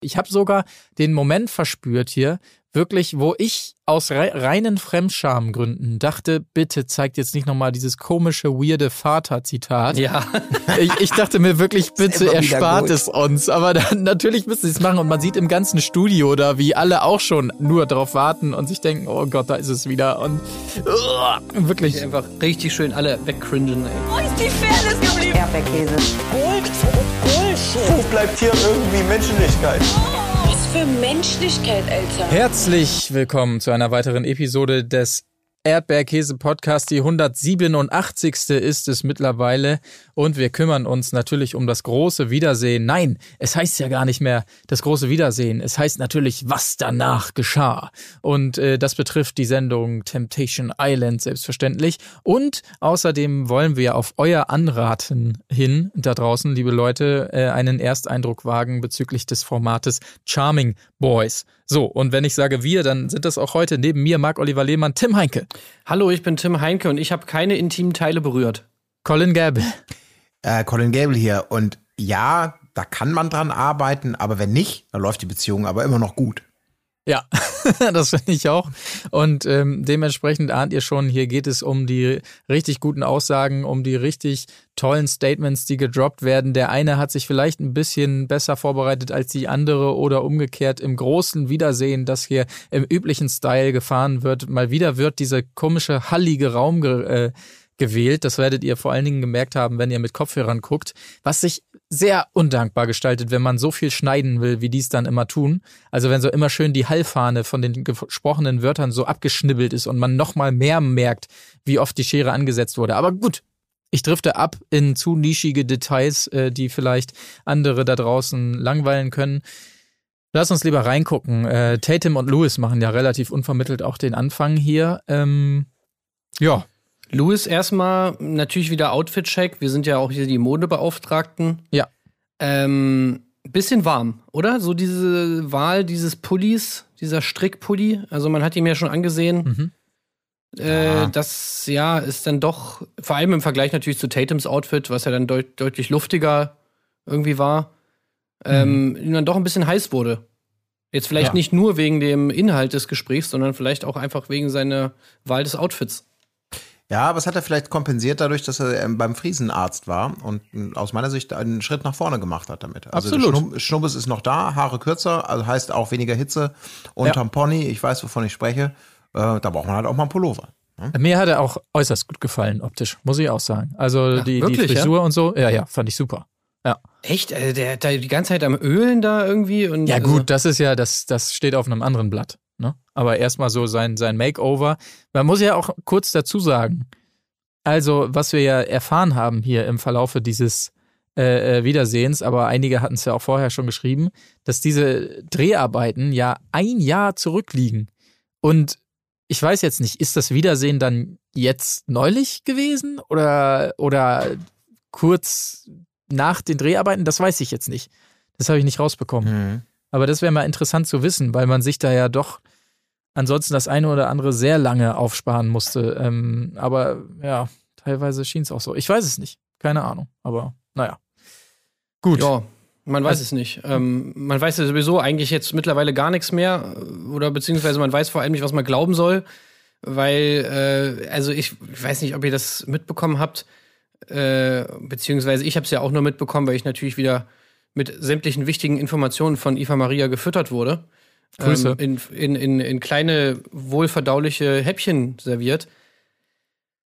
Ich habe sogar den Moment verspürt hier, wirklich, wo ich aus reinen Fremdschamgründen dachte, bitte zeigt jetzt nicht nochmal dieses komische, weirde Vater-Zitat. Ja. Ich, ich, dachte mir wirklich, bitte erspart es uns. Aber dann, natürlich müssen sie es machen und man sieht im ganzen Studio da, wie alle auch schon nur darauf warten und sich denken, oh Gott, da ist es wieder. Und uh, wirklich. Einfach richtig schön alle wegcringen. Wo ist die Fairness geblieben? Erdbeerkäse. Gold, Bullshit. Wo bleibt hier irgendwie Menschlichkeit? Was für Menschlichkeit, Alter. Herzlich willkommen zu einer weiteren Episode des Erdbeerkäse-Podcast. Die 187. ist es mittlerweile. Und wir kümmern uns natürlich um das große Wiedersehen. Nein, es heißt ja gar nicht mehr das große Wiedersehen. Es heißt natürlich, was danach geschah. Und äh, das betrifft die Sendung Temptation Island selbstverständlich. Und außerdem wollen wir auf euer Anraten hin, da draußen, liebe Leute, äh, einen Ersteindruck wagen bezüglich des Formates Charming Boys. So, und wenn ich sage wir, dann sind das auch heute neben mir Marc-Oliver Lehmann, Tim Heinke. Hallo, ich bin Tim Heinke und ich habe keine intimen Teile berührt. Colin Gable. Äh, Colin Gable hier. Und ja, da kann man dran arbeiten, aber wenn nicht, dann läuft die Beziehung aber immer noch gut. Ja, das finde ich auch. Und ähm, dementsprechend ahnt ihr schon, hier geht es um die richtig guten Aussagen, um die richtig tollen Statements, die gedroppt werden. Der eine hat sich vielleicht ein bisschen besser vorbereitet als die andere oder umgekehrt im großen Wiedersehen, das hier im üblichen Style gefahren wird. Mal wieder wird diese komische hallige Raum äh, gewählt. Das werdet ihr vor allen Dingen gemerkt haben, wenn ihr mit Kopfhörern guckt, was sich sehr undankbar gestaltet, wenn man so viel schneiden will, wie die es dann immer tun. Also wenn so immer schön die Hallfahne von den gesprochenen Wörtern so abgeschnibbelt ist und man nochmal mehr merkt, wie oft die Schere angesetzt wurde. Aber gut, ich drifte ab in zu nischige Details, äh, die vielleicht andere da draußen langweilen können. Lass uns lieber reingucken. Äh, Tatum und Lewis machen ja relativ unvermittelt auch den Anfang hier. Ähm, ja, Louis erstmal natürlich wieder Outfit-Check. Wir sind ja auch hier die Modebeauftragten. Ja. Ähm, bisschen warm, oder? So diese Wahl dieses Pullis, dieser Strickpulli. Also man hat ihn ja schon angesehen. Mhm. Äh, ja. Das ja ist dann doch, vor allem im Vergleich natürlich zu Tatums Outfit, was ja dann deut deutlich luftiger irgendwie war, ähm, mhm. dann doch ein bisschen heiß wurde. Jetzt vielleicht ja. nicht nur wegen dem Inhalt des Gesprächs, sondern vielleicht auch einfach wegen seiner Wahl des Outfits. Ja, aber es hat er vielleicht kompensiert dadurch, dass er ähm, beim Friesenarzt war und äh, aus meiner Sicht einen Schritt nach vorne gemacht hat damit. Also Absolut. Schnubb Schnubbes ist noch da, Haare kürzer, also heißt auch weniger Hitze. Unterm ja. Pony, ich weiß, wovon ich spreche, äh, da braucht man halt auch mal einen Pullover. Ne? Mir hat er auch äußerst gut gefallen, optisch, muss ich auch sagen. Also ja, die, wirklich, die Frisur ja? und so, ja, ja, fand ich super. Ja. Echt? Also der hat da die ganze Zeit am Ölen da irgendwie und. Ja, gut, also das ist ja, das, das steht auf einem anderen Blatt. Ne? Aber erstmal so sein, sein Makeover. Man muss ja auch kurz dazu sagen, also, was wir ja erfahren haben hier im Verlaufe dieses äh, äh Wiedersehens, aber einige hatten es ja auch vorher schon geschrieben, dass diese Dreharbeiten ja ein Jahr zurückliegen. Und ich weiß jetzt nicht, ist das Wiedersehen dann jetzt neulich gewesen oder, oder kurz nach den Dreharbeiten? Das weiß ich jetzt nicht. Das habe ich nicht rausbekommen. Mhm. Aber das wäre mal interessant zu wissen, weil man sich da ja doch ansonsten das eine oder andere sehr lange aufsparen musste. Ähm, aber ja, teilweise schien es auch so. Ich weiß es nicht. Keine Ahnung. Aber naja. Gut. Ja, man weiß also, es nicht. Ähm, man weiß ja sowieso eigentlich jetzt mittlerweile gar nichts mehr. Oder beziehungsweise man weiß vor allem nicht, was man glauben soll. Weil, äh, also ich, ich weiß nicht, ob ihr das mitbekommen habt. Äh, beziehungsweise ich habe es ja auch nur mitbekommen, weil ich natürlich wieder mit sämtlichen wichtigen Informationen von Eva Maria gefüttert wurde. Grüße. Ähm, in, in, in, in kleine, wohlverdauliche Häppchen serviert.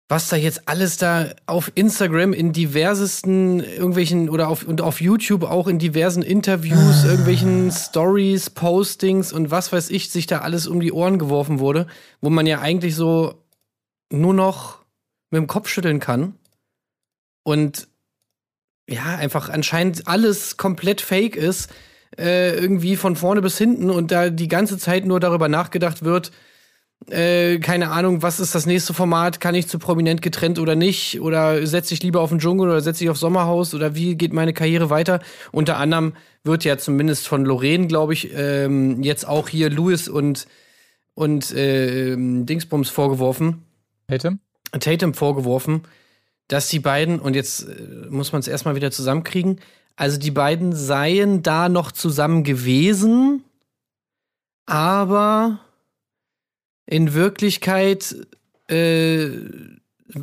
Was da jetzt alles da auf Instagram in diversesten irgendwelchen oder auf, und auf YouTube auch in diversen Interviews, irgendwelchen Stories, Postings und was weiß ich, sich da alles um die Ohren geworfen wurde, wo man ja eigentlich so nur noch mit dem Kopf schütteln kann. Und ja, einfach anscheinend alles komplett fake ist äh, irgendwie von vorne bis hinten und da die ganze Zeit nur darüber nachgedacht wird, äh, keine Ahnung, was ist das nächste Format, kann ich zu prominent getrennt oder nicht oder setze ich lieber auf den Dschungel oder setze ich auf Sommerhaus oder wie geht meine Karriere weiter? Unter anderem wird ja zumindest von Lorraine, glaube ich, ähm, jetzt auch hier Louis und und äh, Dingsbums vorgeworfen. Tatum? Tatum vorgeworfen, dass die beiden, und jetzt äh, muss man es erstmal wieder zusammenkriegen, Also die beiden seien da noch zusammen gewesen, aber in Wirklichkeit, äh,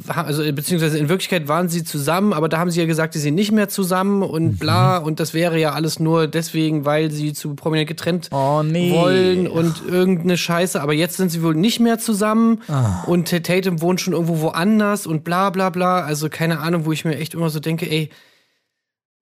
also beziehungsweise in Wirklichkeit waren sie zusammen, aber da haben sie ja gesagt, sie sind nicht mehr zusammen und bla und das wäre ja alles nur deswegen, weil sie zu prominent getrennt Oh nee. wollen und irgendeine Scheiße, aber jetzt sind sie wohl nicht mehr zusammen und Tatum wohnt schon irgendwo woanders und bla bla bla. Also keine Ahnung, wo ich mir echt immer so denke, ey,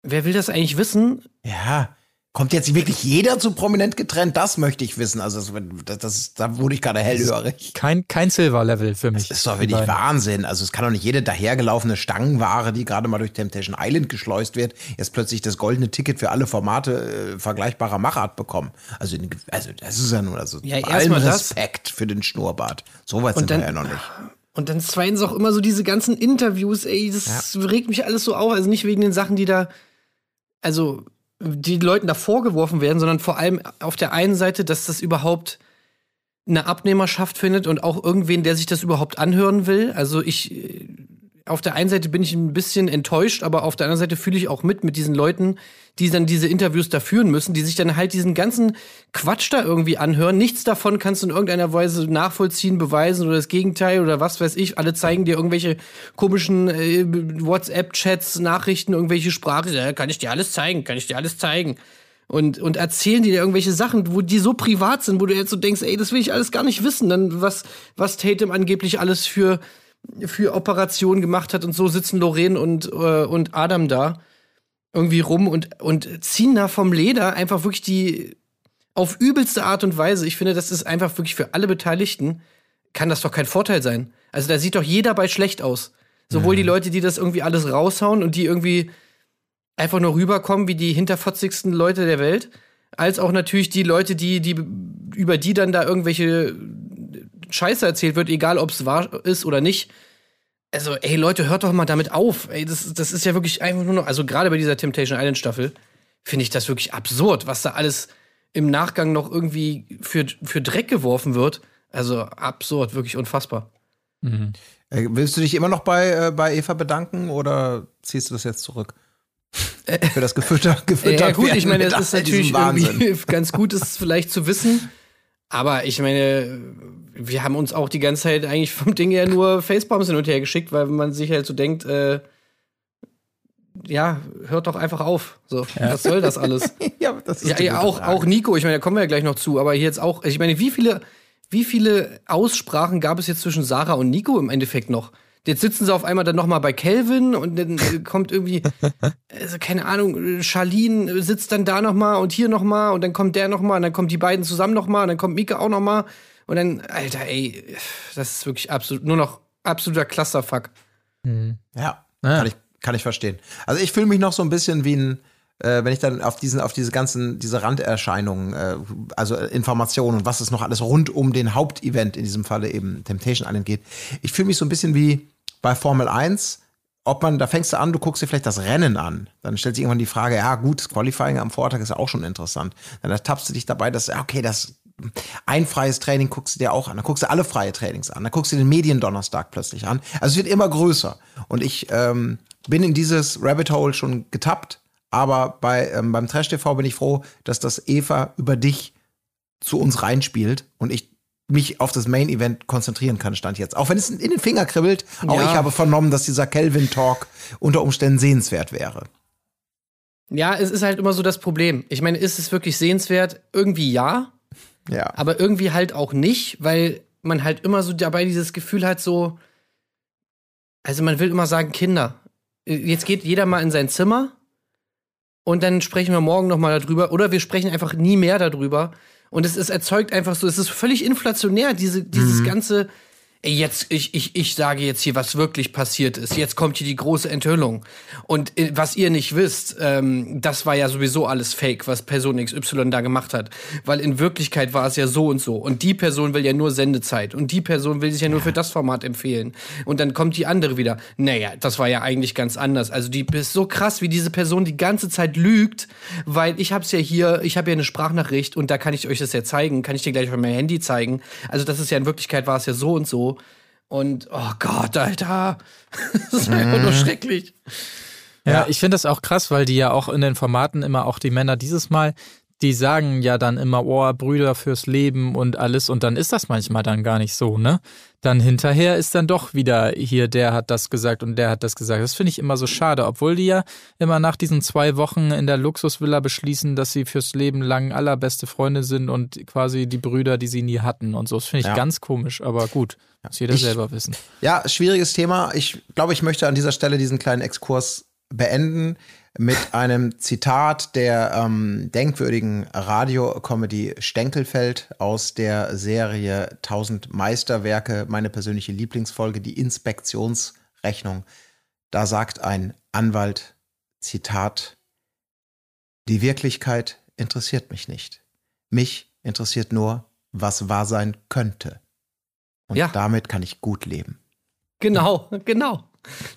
wer will das eigentlich wissen? Ja. Kommt jetzt wirklich jeder zu prominent getrennt? Das möchte ich wissen. Also das, das, da wurde ich gerade hellhörig. Kein, kein Silver-Level für mich. Das ist doch Die wirklich. Wahnsinn. Also es kann doch nicht jede dahergelaufene Stangenware, die gerade mal durch Temptation Island geschleust wird, jetzt plötzlich das goldene Ticket für alle Formate äh, vergleichbarer Machart bekommen. Also, in- also das ist ja nur also Ja, allem mal das. Respekt für den Schnurrbart. So weit sind dann- wir ja noch nicht. Und dann zweitens auch immer so diese ganzen Interviews, ey, das regt mich alles so auf. Also nicht wegen den Sachen, die da, also die Leuten da vorgeworfen werden, sondern vor allem auf der einen Seite, dass das überhaupt eine Abnehmerschaft findet und auch irgendwen, der sich das überhaupt anhören will. Also ich, äh, auf der einen Seite bin ich ein bisschen enttäuscht, aber auf der anderen Seite fühle ich auch mit mit diesen Leuten, die dann diese Interviews da führen müssen, die sich dann halt diesen ganzen Quatsch da irgendwie anhören. Nichts davon kannst du in irgendeiner Weise nachvollziehen, beweisen oder das Gegenteil oder was weiß ich. Alle zeigen dir irgendwelche komischen äh, WhatsApp-Chats, Nachrichten, irgendwelche Sprache. Ja, kann ich dir alles zeigen, kann ich dir alles zeigen. Und, und erzählen dir irgendwelche Sachen, wo die so privat sind, wo du jetzt so denkst, ey, das will ich alles gar nicht wissen. Dann was, was Tatum angeblich alles für, für Operationen gemacht hat und so sitzen Lorraine und, äh, und Adam da irgendwie rum und, und ziehen da vom Leder einfach wirklich die auf übelste Art und Weise. Ich finde, das ist einfach wirklich für alle Beteiligten, kann das doch kein Vorteil sein. Also da sieht doch jeder bei schlecht aus. Sowohl die Leute, die das irgendwie alles raushauen und die irgendwie einfach nur rüberkommen wie die hinterfotzigsten Leute der Welt, als auch natürlich die Leute, die, die über die dann da irgendwelche Scheiße erzählt wird, egal ob es wahr ist oder nicht. Also, ey Leute, hört doch mal damit auf. Ey, das, das ist ja wirklich einfach nur noch, also gerade bei dieser Temptation Island Staffel finde ich das wirklich absurd, was da alles im Nachgang noch irgendwie für, für Dreck geworfen wird. Also absurd, wirklich unfassbar. Äh, willst du dich immer noch bei, äh, bei Eva bedanken oder ziehst du das jetzt zurück? Für das gefütter, gefüttert Ja, gut, ich meine, es ist natürlich ganz gut, es vielleicht zu wissen. Aber ich meine, wir haben uns auch die ganze Zeit eigentlich vom Ding her nur Facepalms hin und her geschickt, weil man sich halt so denkt, äh, ja, hört doch einfach auf. So, was soll das alles? ja, das ist ja, ja auch, Frage. auch Nico, ich meine, da kommen wir ja gleich noch zu, aber hier jetzt auch, ich meine, wie viele, wie viele Aussprachen gab es jetzt zwischen Sarah und Nico im Endeffekt noch? Jetzt sitzen sie auf einmal dann noch mal bei Calvin und dann äh, kommt irgendwie, also keine Ahnung, Charlene sitzt dann da noch mal und hier noch mal und dann kommt der noch mal und dann kommen die beiden zusammen noch mal und dann kommt Mika auch noch mal und dann, Alter, ey, das ist wirklich absolut, nur noch absoluter Clusterfuck. Ja, Ja. Kann, ich, kann ich verstehen. Also ich fühle mich noch so ein bisschen wie ein, äh, wenn ich dann auf diesen, auf diese ganzen, diese Randerscheinungen, äh, also Informationen und was es noch alles rund um den Hauptevent, in diesem Falle eben Temptation Island geht. Ich fühle mich so ein bisschen wie bei Formel 1, ob man, da fängst du an, du guckst dir vielleicht das Rennen an. Dann stellt sich irgendwann die Frage, ja gut, das Qualifying am Vortag ist ja auch schon interessant. Dann ertappst du dich dabei, dass, ja, okay, das ein freies Training guckst du dir auch an. Dann guckst du alle freie Trainings an. Dann guckst du den Mediendonnerstag plötzlich an. Also es wird immer größer. Und ich ähm, bin in dieses Rabbit Hole schon getappt. Aber bei, ähm, beim Trash TV bin ich froh, dass das Eva über dich zu uns reinspielt und ich mich auf das Main Event konzentrieren kann, stand jetzt. Auch wenn es in den Finger kribbelt, auch Ja. ich habe vernommen, dass dieser Kelvin Talk unter Umständen sehenswert wäre. Ja, es ist halt immer so das Problem. Ich meine, ist es wirklich sehenswert? Irgendwie ja, Ja. aber irgendwie halt auch nicht, weil man halt immer so dabei dieses Gefühl hat, so, also man will immer sagen, Kinder, jetzt geht jeder mal in sein Zimmer und dann sprechen wir morgen noch mal darüber oder wir sprechen einfach nie mehr darüber und es, es erzeugt einfach so, es ist völlig inflationär, diese, dieses ganze, ey, jetzt, ich, ich, ich sage jetzt hier, was wirklich passiert ist. Jetzt kommt hier die große Enthüllung. Und äh, was ihr nicht wisst, ähm, das war ja sowieso alles Fake, was Person XY da gemacht hat. Weil in Wirklichkeit war es ja so und so. Und die Person will ja nur Sendezeit. Und die Person will sich ja nur für das Format empfehlen. Und dann kommt die andere wieder. Naja, das war ja eigentlich ganz anders. Also die ist so krass, wie diese Person die ganze Zeit lügt, weil ich hab's ja hier, ich habe ja eine Sprachnachricht und da kann ich euch das ja zeigen, kann ich dir gleich auf mein Handy zeigen. Also das ist ja in Wirklichkeit war es ja so und so. Und oh Gott, Alter. Das ist einfach nur schrecklich. Ja, Ja. ich finde das auch krass, weil die ja auch in den Formaten immer auch die Männer dieses Mal, die sagen ja dann immer, oh, Brüder fürs Leben und alles und dann ist das manchmal dann gar nicht so, ne? Dann hinterher ist dann doch wieder hier, der hat das gesagt und der hat das gesagt. Das finde ich immer so schade, obwohl die ja immer nach diesen zwei Wochen in der Luxusvilla beschließen, dass sie fürs Leben lang allerbeste Freunde sind und quasi die Brüder, die sie nie hatten und so. Das finde ich Ja. ganz komisch, aber gut, muss jeder Ich- selber wissen. Ja, schwieriges Thema. Ich glaube, ich möchte an dieser Stelle diesen kleinen Exkurs beenden mit einem Zitat der ähm, denkwürdigen Radiocomedy Stenkelfeld aus der Serie 1000 Meisterwerke, meine persönliche Lieblingsfolge, die Inspektionsrechnung. Da sagt ein Anwalt, Zitat, die Wirklichkeit interessiert mich nicht. Mich interessiert nur, was wahr sein könnte. Und Ja. damit kann ich gut leben. Genau, genau.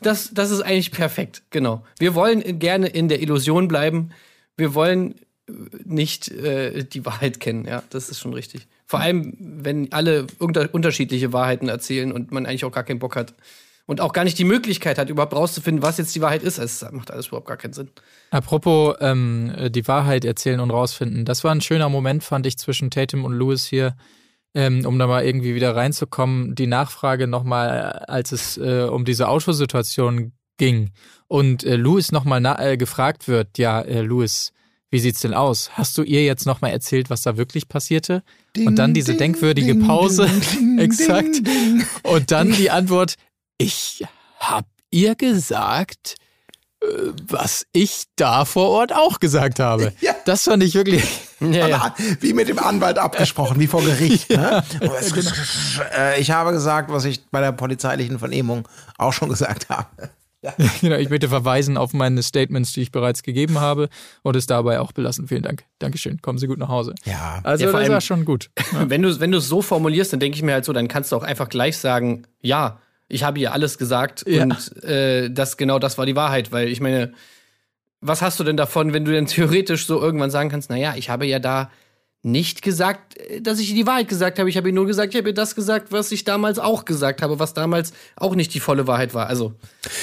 Das, das ist eigentlich perfekt, genau. Wir wollen gerne in der Illusion bleiben. Wir wollen äh, nicht äh, die Wahrheit kennen, ja, das ist schon richtig. Vor allem, wenn alle unter unterschiedliche Wahrheiten erzählen und man eigentlich auch gar keinen Bock hat und auch gar nicht die Möglichkeit hat, überhaupt rauszufinden, was jetzt die Wahrheit ist. Es macht alles überhaupt gar keinen Sinn. Apropos ähm, die Wahrheit erzählen und rausfinden. Das war ein schöner Moment, fand ich, zwischen Tatum und Lewis hier, ähm, um da mal irgendwie wieder reinzukommen. Die Nachfrage nochmal, als es äh, um diese Autosituation ging und äh, Lewis nochmal äh, gefragt wird, ja, äh, Lewis, wie sieht's denn aus? Hast du ihr jetzt nochmal erzählt, was da wirklich passierte? und dann diese denkwürdige Pause. Exakt. Und dann die Antwort, ich hab ihr gesagt, äh, was ich da vor Ort auch gesagt habe. Ja. Das fand ich wirklich. Ja, ja. Wie mit dem Anwalt abgesprochen, wie vor Gericht. Ne? Äh, Ich habe gesagt, was ich bei der polizeilichen Vernehmung auch schon gesagt habe. genau, ich möchte verweisen auf meine Statements, die ich bereits gegeben habe und es dabei auch belassen. Vielen Dank. Dankeschön. Kommen Sie gut nach Hause. Ja. Also Ja, vor das allem- war schon gut. Wenn du wenn du es so formulierst, dann denke ich mir halt so, dann kannst du auch einfach gleich sagen, ja, ich habe ihr alles gesagt Ja. und äh, das genau das war die Wahrheit, weil ich meine, was hast du denn davon, wenn du denn theoretisch so irgendwann sagen kannst, naja, ich habe ja da nicht gesagt, äh, dass ich die Wahrheit gesagt habe. Ich habe ihr nur gesagt, ich habe ihr das gesagt, was ich damals auch gesagt habe, was damals auch nicht die volle Wahrheit war. Also,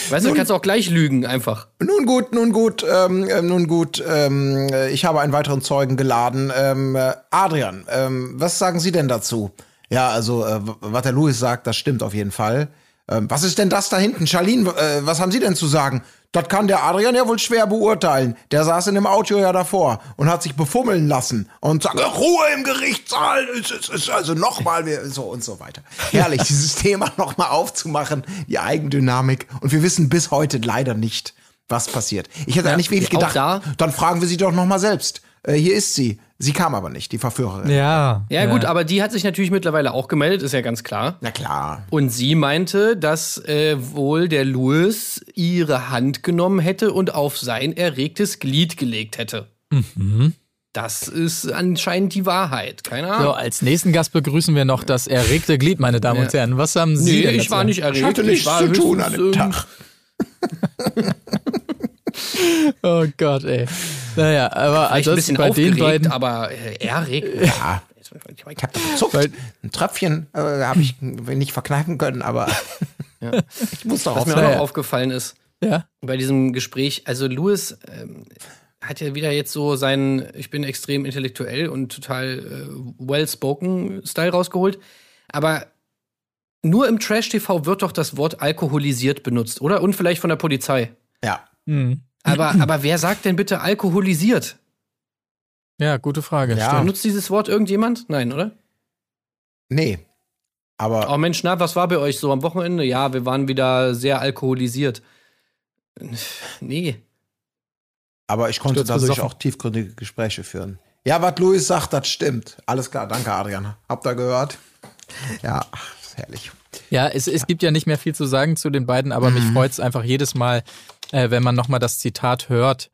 weißt du, Nun- kannst du auch gleich lügen einfach. Nun gut, nun gut, ähm, äh, nun gut. Ähm, äh, ich habe einen weiteren Zeugen geladen. Ähm, äh, Adrian, ähm, was sagen Sie denn dazu? Ja, also, äh, was der Louis sagt, das stimmt auf jeden Fall. Ähm, was ist denn das da hinten? Charlene, äh, was haben Sie denn zu sagen? Das kann der Adrian ja wohl schwer beurteilen. Der saß in dem Auto ja davor und hat sich befummeln lassen und sagt, Ruhe im Gerichtssaal, es ist, ist also nochmal, so und so weiter. Herrlich, dieses Thema nochmal aufzumachen, die Eigendynamik. Und wir wissen bis heute leider nicht, was passiert. Ich hätte eigentlich wirklich auch gedacht, da- dann fragen wir sie doch nochmal selbst. Äh, hier ist sie. Sie kam aber nicht, die Verführerin. Ja. Ja, gut, aber die hat sich natürlich mittlerweile auch gemeldet, ist ja ganz klar. Na klar. Und sie meinte, dass äh, wohl der Louis ihre Hand genommen hätte und auf sein erregtes Glied gelegt hätte. Das ist anscheinend die Wahrheit. Keine Ahnung. So, als nächsten Gast begrüßen wir noch das erregte Glied, meine Damen und Ja. Herren. Was haben Sie nee, denn ich war nicht erregt. Ich hatte ich nichts war zu tun an dem Tag. Oh Gott, ey. Naja, aber Vielleicht ein bisschen bei den aufgeregt, beiden. aber äh, erregt. Ja. Ich habe gezuckt. Weil- Ein Tröpfchen äh, habe ich nicht verkneifen können, aber ich muss doch Was mir auch Ja, noch ja. aufgefallen ist, Ja. bei diesem Gespräch, also Louis ähm, hat ja wieder jetzt so seinen, ich bin extrem intellektuell und total äh, well-spoken Style rausgeholt. Aber nur im Trash-TV wird doch das Wort alkoholisiert benutzt, oder? Und vielleicht von der Polizei. Ja. Hm. Aber, aber wer sagt denn bitte alkoholisiert? Ja, gute Frage. Ja. Benutzt dieses Wort irgendjemand? Nein, oder? Nee. Aber Oh Mensch, na, was war bei euch so am Wochenende? Ja, wir waren wieder sehr alkoholisiert. Nee. Aber ich konnte dadurch besoffen. auch tiefgründige Gespräche führen. Ja, was Luis sagt, das stimmt. Alles klar, danke Adrian. Habt ihr gehört? Ja, ach, ist herrlich. Ja, es, es gibt ja nicht mehr viel zu sagen zu den beiden, aber mich freut es einfach jedes Mal, äh, wenn man nochmal das Zitat hört.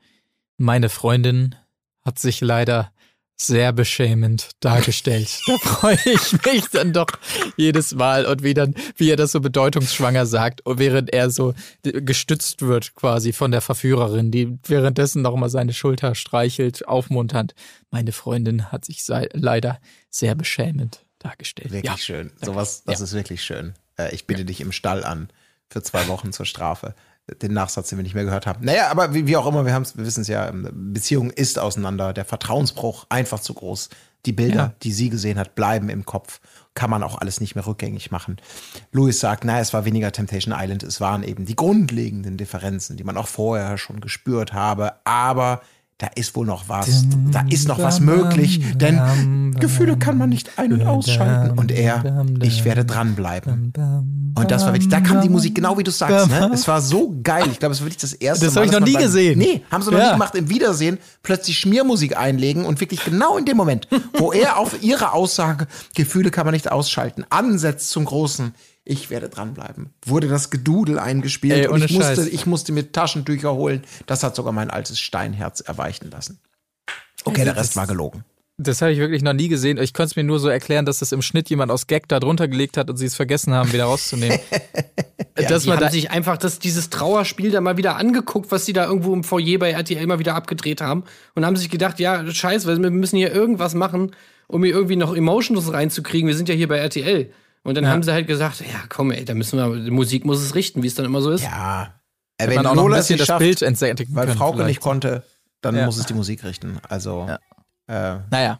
Meine Freundin hat sich leider sehr beschämend dargestellt. da freue ich mich dann doch jedes Mal und wie dann, wie er das so bedeutungsschwanger sagt, während er so gestützt wird quasi von der Verführerin, die währenddessen nochmal seine Schulter streichelt, aufmunternd. Meine Freundin hat sich leider sehr beschämend dargestellt. Wirklich ja. schön. Sowas, das Ja. ist wirklich schön. Äh, ich bitte dich im Stall an für zwei Wochen zur Strafe. Den Nachsatz, den wir nicht mehr gehört haben. Naja, aber wie, wie auch immer, wir, wir wissen es ja, ähm, Beziehung ist auseinander, der Vertrauensbruch einfach zu groß. Die Bilder, Ja. die sie gesehen hat, bleiben im Kopf. Kann man auch alles nicht mehr rückgängig machen. Louis sagt, naja, es war weniger Temptation Island, es waren eben die grundlegenden Differenzen, die man auch vorher schon gespürt habe, aber da ist wohl noch was, da ist noch was möglich, denn Gefühle kann man nicht ein- und ausschalten. Und er, ich werde dranbleiben. Und das war wirklich, da kam die Musik genau wie du sagst, ne? Es war so geil. Ich glaube, es war wirklich das erste Das Mal. hab ich dass noch nie gesehen. Nee, haben sie noch Ja. nie gemacht. Im Wiedersehen plötzlich Schmiermusik einlegen und wirklich genau in dem Moment, wo er auf ihre Aussage, Gefühle kann man nicht ausschalten, ansetzt zum großen, ich werde dranbleiben, wurde das Gedudel eingespielt Ey, und ich musste, ich musste mir Taschentücher holen. Das hat sogar mein altes Steinherz erweichen lassen. Okay, der Rest war gelogen. Das habe ich wirklich noch nie gesehen. Ich konnte es mir nur so erklären, dass das im Schnitt jemand aus Gag da drunter gelegt hat und sie es vergessen haben, wieder rauszunehmen. dass Die man haben da, sich einfach das, dieses Trauerspiel da mal wieder angeguckt, was sie da irgendwo im Foyer bei RTL mal wieder abgedreht haben und haben sich gedacht, ja, scheiße, wir müssen hier irgendwas machen, um hier irgendwie noch Emotions reinzukriegen. Wir sind ja hier bei RTL. Und dann haben sie halt gesagt, ja, komm, ey, da müssen wir, die Musik muss es richten, wie es dann immer so ist. Ja. Äh, Hätte wenn man auch noch ein Lola es bisschen das schafft, Bild entsättigen weil können Frauke vielleicht. nicht konnte, dann Ja. muss es die Musik richten. Also äh, Naja,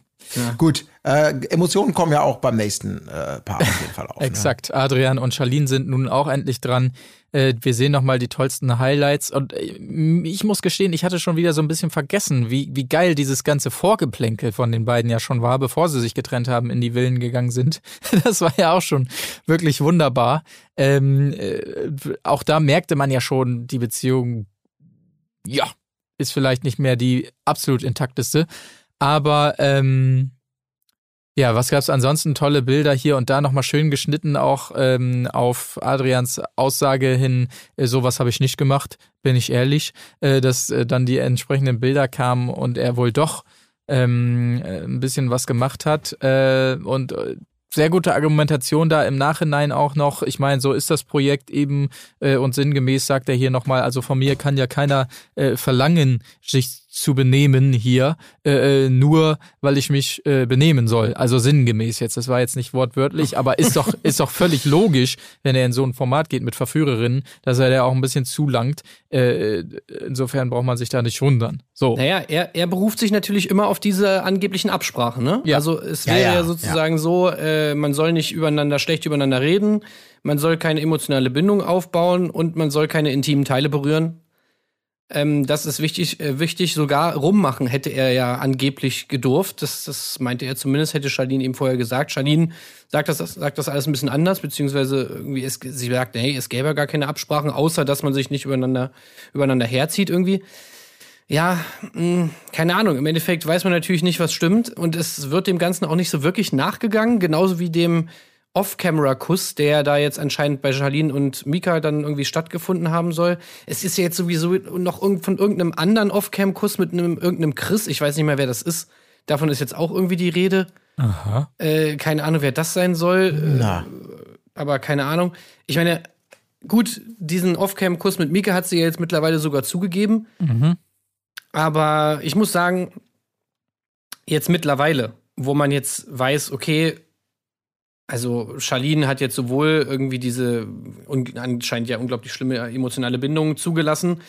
gut. Äh, Emotionen kommen ja auch beim nächsten äh, Paar auf jeden Fall auf. Ne? exakt. Adrian und Charlene sind nun auch endlich dran. Äh, wir sehen nochmal die tollsten Highlights. Und äh, ich muss gestehen, ich hatte schon wieder so ein bisschen vergessen, wie, wie geil dieses ganze Vorgeplänkel von den beiden ja schon war, bevor sie sich getrennt haben, in die Villen gegangen sind. Das war ja auch schon wirklich wunderbar. Ähm, äh, auch da merkte man ja schon, die Beziehung, ja, ist vielleicht nicht mehr die absolut intakteste. Aber ähm, ja, was gab's ansonsten? Tolle Bilder hier und da nochmal schön geschnitten, auch ähm, auf Adrians Aussage hin, äh, sowas habe ich nicht gemacht, bin ich ehrlich, äh, dass äh, dann die entsprechenden Bilder kamen und er wohl doch ähm, äh, ein bisschen was gemacht hat. Äh, und äh, sehr gute Argumentation da im Nachhinein auch noch. Ich meine, so ist das Projekt eben äh, und sinngemäß sagt er hier nochmal, also von mir kann ja keiner äh, verlangen, sich zu benehmen hier, äh, äh, nur weil ich mich äh, benehmen soll. Also sinngemäß jetzt. Das war jetzt nicht wortwörtlich, aber ist doch, ist doch völlig logisch, wenn er in so ein Format geht mit Verführerinnen, dass er da auch ein bisschen zulangt. Äh, insofern braucht man sich da nicht wundern. So. Naja, er, er beruft sich natürlich immer auf diese angeblichen Absprachen, ne? Ja. Also es Ja, wäre ja, ja, sozusagen so, äh, man soll nicht übereinander schlecht übereinander reden, man soll keine emotionale Bindung aufbauen und man soll keine intimen Teile berühren. Ähm, das ist wichtig, äh, wichtig. Sogar rummachen hätte er ja angeblich gedurft. Das, das meinte er zumindest, hätte Charlene ihm vorher gesagt. Charlene sagt das, sagt das alles ein bisschen anders, beziehungsweise irgendwie, es, sie sagt, hey, es gäbe ja gar keine Absprachen, außer dass man sich nicht übereinander, übereinander herzieht irgendwie. Ja, mh, keine Ahnung. Im Endeffekt weiß man natürlich nicht, was stimmt. Und es wird dem Ganzen auch nicht so wirklich nachgegangen. Genauso wie dem Off-Camera-Kuss, der da jetzt anscheinend bei Charlene und Mika dann irgendwie stattgefunden haben soll. Es ist ja jetzt sowieso noch irgend- von irgendeinem anderen Off-Cam-Kuss mit einem irgendeinem Chris. Ich weiß nicht mehr, wer das ist. Davon ist jetzt auch irgendwie die Rede. Aha. Äh, keine Ahnung, wer das sein soll. Äh, Na. aber keine Ahnung. Ich meine, gut, diesen Off-Cam-Kuss mit Mika hat sie ja jetzt mittlerweile sogar zugegeben. Aber ich muss sagen, jetzt mittlerweile, wo man jetzt weiß, okay, also Charlene hat jetzt sowohl irgendwie diese anscheinend ja unglaublich schlimme emotionale Bindung zugelassen,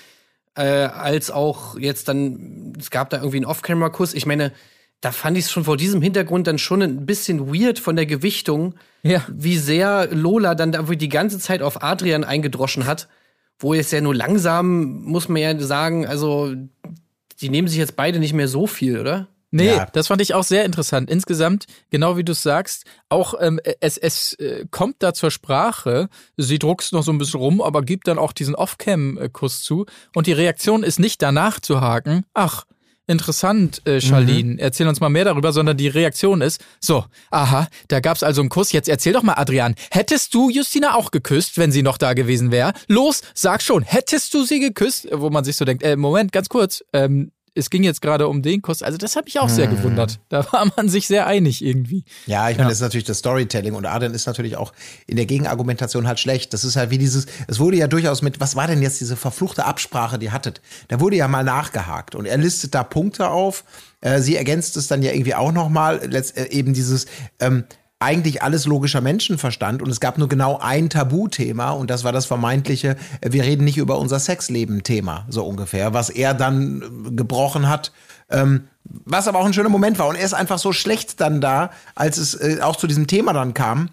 äh, als auch jetzt dann, es gab da irgendwie einen Off-Camera-Kuss. Ich meine, da fand ich es schon vor diesem Hintergrund dann schon ein bisschen weird von der Gewichtung, Ja. wie sehr Lola dann da die ganze Zeit auf Adrian eingedroschen hat, wo jetzt ja nur langsam, muss man ja sagen, also die nehmen sich jetzt beide nicht mehr so viel, oder? Nee, Ja. das fand ich auch sehr interessant. Insgesamt, genau wie du es sagst, auch ähm, es, es äh, kommt da zur Sprache, sie druckst noch so ein bisschen rum, aber gibt dann auch diesen Off-Cam-Kuss zu. Und die Reaktion ist nicht danach zu haken, ach, interessant, äh, Charlene, erzähl uns mal mehr darüber, sondern die Reaktion ist, so, aha, da gab's also einen Kuss, jetzt erzähl doch mal, Adrian, hättest du Justina auch geküsst, wenn sie noch da gewesen wäre? Los, sag schon, hättest du sie geküsst? Wo man sich so denkt, äh, Moment, ganz kurz, ähm, es ging jetzt gerade um den Kuss. Also das hat mich auch sehr gewundert. Da war man sich sehr einig irgendwie. Ja, ich meine, das ist natürlich das Storytelling und Arden ist natürlich auch in der Gegenargumentation halt schlecht. Das ist halt wie dieses, es wurde ja durchaus mit, was war denn jetzt diese verfluchte Absprache, die ihr hattet? Da wurde ja mal nachgehakt und er listet da Punkte auf. Äh, sie ergänzt es dann ja irgendwie auch nochmal, äh, eben dieses, ähm, eigentlich alles logischer Menschenverstand und es gab nur genau ein Tabuthema und das war das vermeintliche, äh, wir reden nicht über unser Sexleben-Thema, so ungefähr, was er dann äh, gebrochen hat. Ähm, was aber auch ein schöner Moment war. Und er ist einfach so schlecht dann da, als es äh, auch zu diesem Thema dann kam,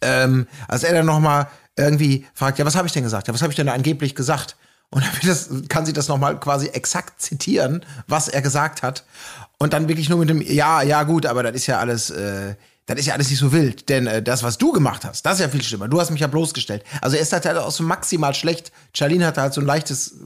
ähm, als er dann nochmal irgendwie fragt, ja, was habe ich denn gesagt? Ja, was habe ich denn da angeblich gesagt? Und dann das, kann sie das nochmal quasi exakt zitieren, was er gesagt hat. Und dann wirklich nur mit dem, ja, ja, gut, aber das ist ja alles, äh, das ist ja alles nicht so wild. Denn äh, das, was du gemacht hast, das ist ja viel schlimmer. Du hast mich ja bloßgestellt. Also er ist halt auch so maximal schlecht. Charlene hatte halt so ein leichtes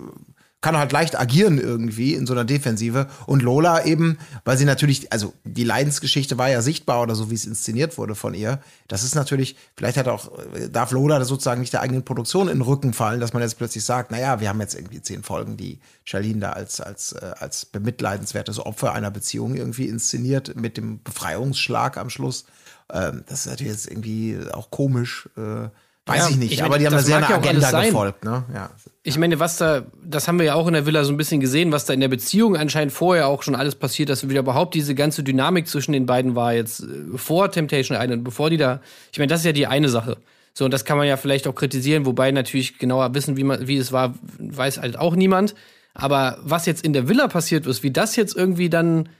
kann halt leicht agieren irgendwie in so einer Defensive. Und Lola eben, weil sie natürlich, also die Leidensgeschichte war ja sichtbar oder so, wie es inszeniert wurde von ihr. Das ist natürlich, vielleicht hat auch, darf Lola sozusagen nicht der eigenen Produktion in den Rücken fallen, dass man jetzt plötzlich sagt, naja, wir haben jetzt irgendwie zehn Folgen, die Charlene da als, als, äh, als bemitleidenswertes Opfer einer Beziehung irgendwie inszeniert mit dem Befreiungsschlag am Schluss. Ähm, das ist natürlich jetzt irgendwie auch komisch. Äh, Weiß ja, ich nicht, ich aber die haben da sehr eine Agenda gefolgt. Ne? Ja. Ich meine, was da, das haben wir ja auch in der Villa so ein bisschen gesehen, was da in der Beziehung anscheinend vorher auch schon alles passiert, dass wieder überhaupt diese ganze Dynamik zwischen den beiden war jetzt äh, vor Temptation Island, bevor die da, ich meine, das ist ja die eine Sache. So, und das kann man ja vielleicht auch kritisieren, wobei natürlich genauer wissen, wie, man, wie es war, weiß halt auch niemand. Aber was jetzt in der Villa passiert ist, wie das jetzt irgendwie dann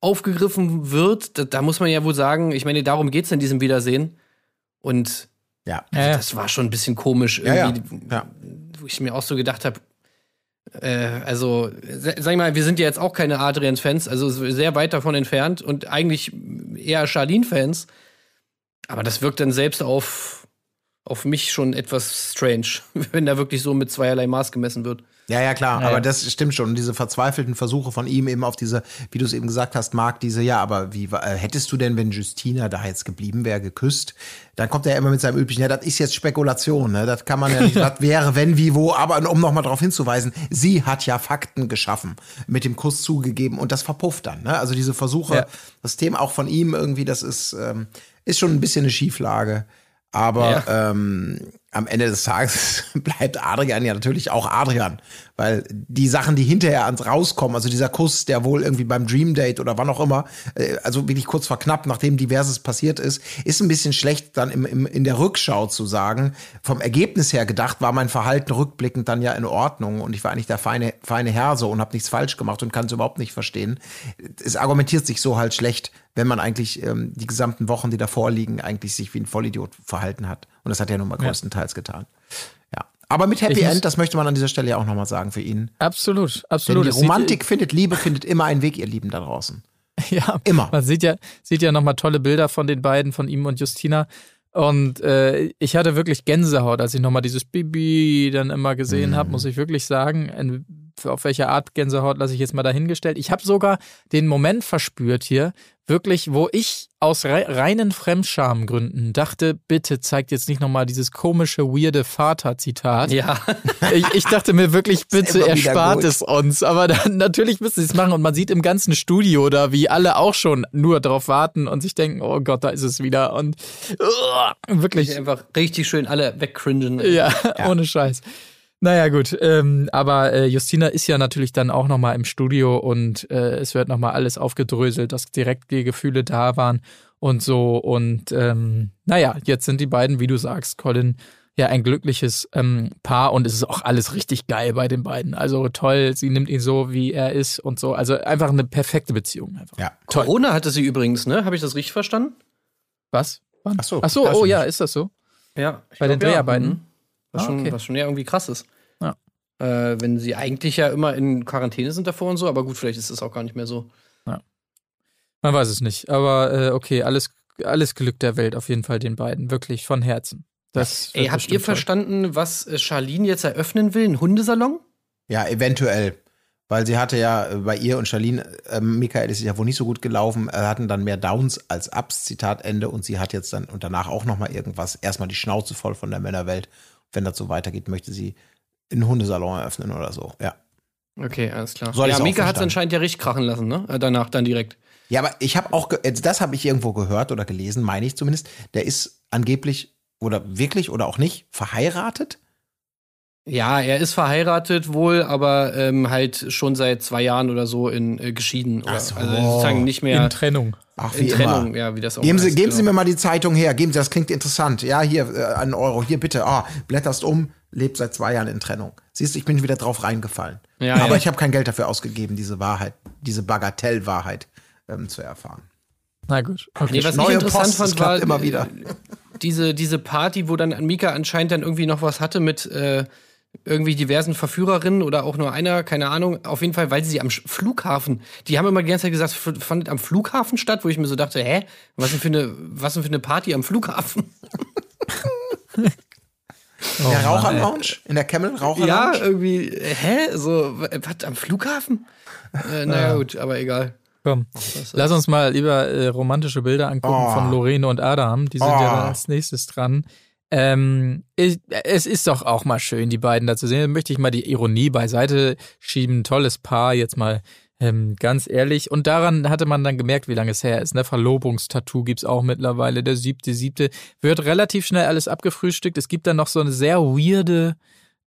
aufgegriffen wird, da, da muss man ja wohl sagen, ich meine, darum geht's in diesem Wiedersehen. Und ja. Also das war schon ein bisschen komisch irgendwie, ja, ja. Wo ich mir auch so gedacht habe, äh, also, sag ich mal, wir sind ja jetzt auch keine Adrians-Fans, also sehr weit davon entfernt und eigentlich eher Charlene-Fans. Aber das wirkt dann selbst auf, auf mich schon etwas strange, wenn da wirklich so mit zweierlei Maß gemessen wird. Ja, ja, klar, ja, aber ja. das stimmt schon. Und diese verzweifelten Versuche von ihm eben auf diese, wie du es eben gesagt hast, Marc, diese, ja, aber wie äh, hättest du denn, wenn Justina da jetzt geblieben wäre, geküsst? Dann kommt er ja immer mit seinem üblichen, ja, das ist jetzt Spekulation, ne? Das kann man ja nicht, das wäre, wenn, wie, wo, aber um nochmal darauf hinzuweisen, sie hat ja Fakten geschaffen, mit dem Kuss zugegeben und das verpufft dann, ne? Also diese Versuche, ja. das Thema auch von ihm irgendwie, das ist, ähm, ist schon ein bisschen eine Schieflage. Aber ähm, am Ende des Tages bleibt Adrian ja natürlich auch Adrian, weil die Sachen, die hinterher ans rauskommen, also dieser Kuss, der wohl irgendwie beim Dream Date oder wann auch immer, äh, also wirklich kurz vor knapp, nachdem diverses passiert ist, ist ein bisschen schlecht dann im, im, in der Rückschau zu sagen. Vom Ergebnis her gedacht war mein Verhalten rückblickend dann ja in Ordnung und ich war eigentlich der feine, feine Herr so und habe nichts falsch gemacht und kann es überhaupt nicht verstehen. Es argumentiert sich so halt schlecht, wenn man eigentlich ähm, die gesamten Wochen, die davor liegen, eigentlich sich wie ein Vollidiot verhalten hat. Und das hat er nun mal größtenteils getan. Aber mit Happy End, das möchte man an dieser Stelle ja auch nochmal sagen für ihn. Absolut, absolut. Denn die Romantik findet Liebe, findet immer einen Weg, ihr Lieben da draußen. Ja, immer. Man sieht ja, sieht ja nochmal tolle Bilder von den beiden, von ihm und Justina. Und äh, ich hatte wirklich Gänsehaut, als ich nochmal dieses Bibi dann immer gesehen mm. habe, muss ich wirklich sagen. Auf welche Art Gänsehaut lasse ich jetzt mal dahingestellt. Ich habe sogar den Moment verspürt hier, wirklich, wo ich aus reinen Fremdschamgründen dachte, bitte zeigt jetzt nicht nochmal dieses komische, weirde Vater-Zitat. Ja. Ich, ich, dachte mir wirklich, bitte erspart es uns. Aber dann, natürlich müssen sie es machen und man sieht im ganzen Studio da, wie alle auch schon nur darauf warten und sich denken, oh Gott, da ist es wieder. Und uh, wirklich. Einfach richtig schön alle wegcringen. Ja, ja, ohne Scheiß. Naja, gut. Ähm, aber äh, Justina ist ja natürlich dann auch nochmal im Studio und äh, es wird nochmal alles aufgedröselt, dass direkt die Gefühle da waren und so. Und ähm, naja, jetzt sind die beiden, wie du sagst, Colin, ja ein glückliches ähm, Paar und es ist auch alles richtig geil bei den beiden. Also toll, sie nimmt ihn so, wie er ist und so. Also einfach eine perfekte Beziehung. Einfach. Ja. Toll. Corona hatte sie übrigens, ne? Habe ich das richtig verstanden? Was? Wann? Ach so, Ach so oh ja, ist das so? Ja. Bei den Dreharbeiten? Ja. Was, ah, schon, was schon ja irgendwie krass ist. Äh, wenn sie eigentlich ja immer in Quarantäne sind davor und so, aber gut, vielleicht ist es auch gar nicht mehr so. Ja. Man weiß es nicht. Aber äh, okay, alles, alles Glück der Welt auf jeden Fall den beiden. Wirklich von Herzen. Das Ey, habt ihr verstanden, was äh, Charlene jetzt eröffnen will? Ein Hundesalon? Ja, eventuell. Weil sie hatte ja äh, bei ihr und Charlene, äh, Michael ist ja wohl nicht so gut gelaufen, äh, hatten dann mehr Downs als Ups, Zitat Ende. Und sie hat jetzt dann und danach auch noch mal irgendwas, erstmal die Schnauze voll von der Männerwelt. Wenn das so weitergeht, möchte sie einen Hundesalon eröffnen oder so. Ja. Okay, alles klar. Soll ja, Mika hat es anscheinend ja richtig krachen lassen, ne? Äh, danach dann direkt. Ja, aber ich habe auch, das habe ich irgendwo gehört oder gelesen, meine ich zumindest. Der ist angeblich oder wirklich oder auch nicht verheiratet. Ja, er ist verheiratet wohl, aber ähm, halt schon seit zwei Jahren oder so in äh, geschieden. Oder, Ach so. Also sozusagen nicht mehr In Trennung. Ach, in wie Trennung, immer. ja, wie das auch Geben, Sie, heißt, geben Sie genau. mir mal die Zeitung her. Geben Sie, das klingt interessant. Ja, hier, äh, einen Euro. Hier, bitte. Ah, blätterst um, lebt seit zwei Jahren in Trennung. Siehst du, ich bin wieder drauf reingefallen. Ja, Aber ja. ich habe kein Geld dafür ausgegeben, diese Wahrheit, diese Bagatellwahrheit ähm, zu erfahren. Na gut. Okay. Nee, was Neue ich interessant Post, es fand, klappt war immer wieder. diese, diese Party, wo dann Mika anscheinend dann irgendwie noch was hatte mit äh, irgendwie diversen Verführerinnen oder auch nur einer, keine Ahnung. Auf jeden Fall, weil sie am Flughafen, die haben immer die ganze Zeit gesagt, fandet am Flughafen statt, wo ich mir so dachte, hä, was denn für eine, was denn für eine Party am Flughafen? In der Mann, Raucherlounge? In der Camel Raucherlounge? Ja, irgendwie, hä, so, was, am Flughafen? Äh, naja, gut, aber egal. Komm, lass uns mal lieber äh, romantische Bilder angucken Oh. von Lorene und Adam. Die sind ja Oh. dann als nächstes dran. Ähm, ich, es ist doch auch mal schön, die beiden da zu sehen. Da möchte ich mal die Ironie beiseite schieben. Tolles Paar, jetzt mal ähm, ganz ehrlich. Und daran hatte man dann gemerkt, wie lange es her ist. Ne? Verlobungstattoo gibt's auch mittlerweile. Der siebte, siebte. Wird relativ schnell alles abgefrühstückt. Es gibt dann noch so eine sehr weirde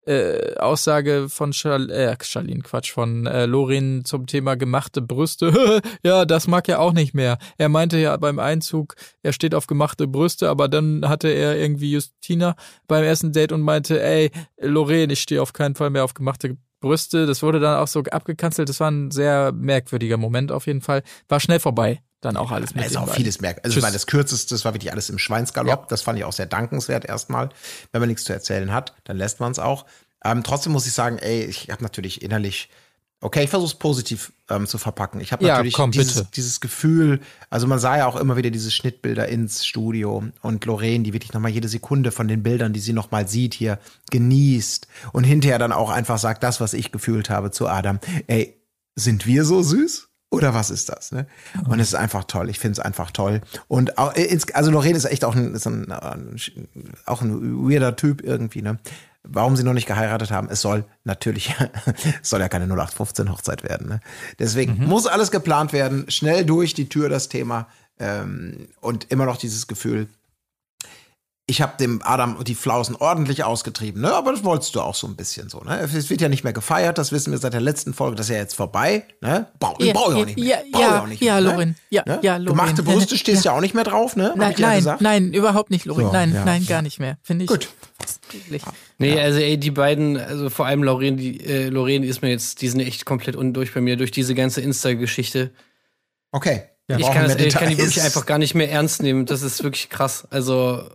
äh, Aussage von Schal äh, Charlene, Quatsch, von äh, Lorin zum Thema gemachte Brüste. ja, das mag er auch nicht mehr. Er meinte ja beim Einzug, er steht auf gemachte Brüste, aber dann hatte er irgendwie Justina beim ersten Date und meinte, ey, Lorraine, ich stehe auf keinen Fall mehr auf gemachte Brüste. Das wurde dann auch so abgekanzelt. Das war ein sehr merkwürdiger Moment auf jeden Fall. War schnell vorbei. Dann auch alles mit ist auch vieles merk. Also Tschüss. ich meine, das kürzeste, das war wirklich alles im Schweinsgalopp. Ja. Das fand ich auch sehr dankenswert erstmal. Wenn man nichts zu erzählen hat, dann lässt man es auch. Ähm, trotzdem muss ich sagen, ey, ich habe natürlich innerlich, okay, ich versuche es positiv ähm, zu verpacken. Ich habe Ja, natürlich komm, dieses, dieses Gefühl, also man sah ja auch immer wieder diese Schnittbilder ins Studio und Lorraine, die wirklich nochmal jede Sekunde von den Bildern, die sie nochmal sieht, hier genießt und hinterher dann auch einfach sagt, das, was ich gefühlt habe zu Adam, ey, sind wir so süß? Oder was ist das? Ne? Und es ist einfach toll. Ich finde es einfach toll. Und auch, äh, also Lorraine ist echt auch ein, ist ein, ein, auch ein weirder Typ irgendwie. Ne? Warum sie noch nicht geheiratet haben? Es soll natürlich, es soll ja keine 0815 Hochzeit werden. Ne? Deswegen muss alles geplant werden. Schnell durch die Tür das Thema ähm, und immer noch dieses Gefühl. Ich habe dem Adam die Flausen ordentlich ausgetrieben, ne? Aber das wolltest du auch so ein bisschen so, ne? Es wird ja nicht mehr gefeiert, das wissen wir seit der letzten Folge, das ist ja jetzt vorbei, ne? Brauch, Ja, brauch ich ja, auch nicht mehr. ja, ja, auch nicht ja, mehr, ne? Lorin, ja, ne? ja, Lorin. Gemachte Brüste stehst ja auch nicht mehr drauf, ne? Hab Nein, ich ja nein, gesagt. nein, überhaupt nicht, Lorin. So, nein, ja. nein, gar nicht mehr. Finde ich. Gut. fast eklig. Nee, also ey, die beiden, also vor allem Lorraine, die, äh, Lorraine ist mir jetzt, die sind echt komplett undurch bei mir durch diese ganze Insta-Geschichte. Okay. Ich kann, das, ey, ich kann die wirklich einfach gar nicht mehr ernst nehmen. Das ist wirklich krass. Also,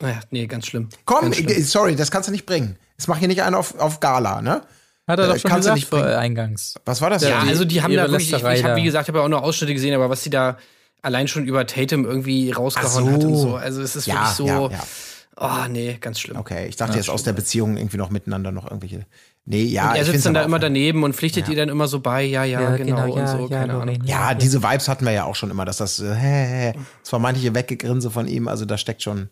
naja, nee, ganz schlimm. Komm, ganz schlimm. äh, sorry, das kannst du nicht bringen. Das mach hier nicht einen auf, auf Gala, ne? Hat er Äh, doch schon kannst du gesagt nicht vor bringen. eingangs. Was war das? Ja, die- also die haben da wirklich, ich, ich habe wie gesagt, ich habe auch noch Ausschnitte gesehen, aber was die da allein schon über Tatum irgendwie rausgehauen so. hat und so. Also es ist Ja, wirklich so, ja, ja. oh nee, ganz schlimm. Okay, ich dachte jetzt aus der Beziehung irgendwie noch miteinander noch irgendwelche. Nee, ja, Und er sitzt dann da immer daneben und pflichtet ihr dann immer so bei, ja, ja, genau, und so, keine Ahnung. Lorin, Ja, diese Vibes hatten wir ja auch schon immer, dass das, äh, hä, hä, hä, das vermeintliche Weggegrinse von ihm, also da steckt schon.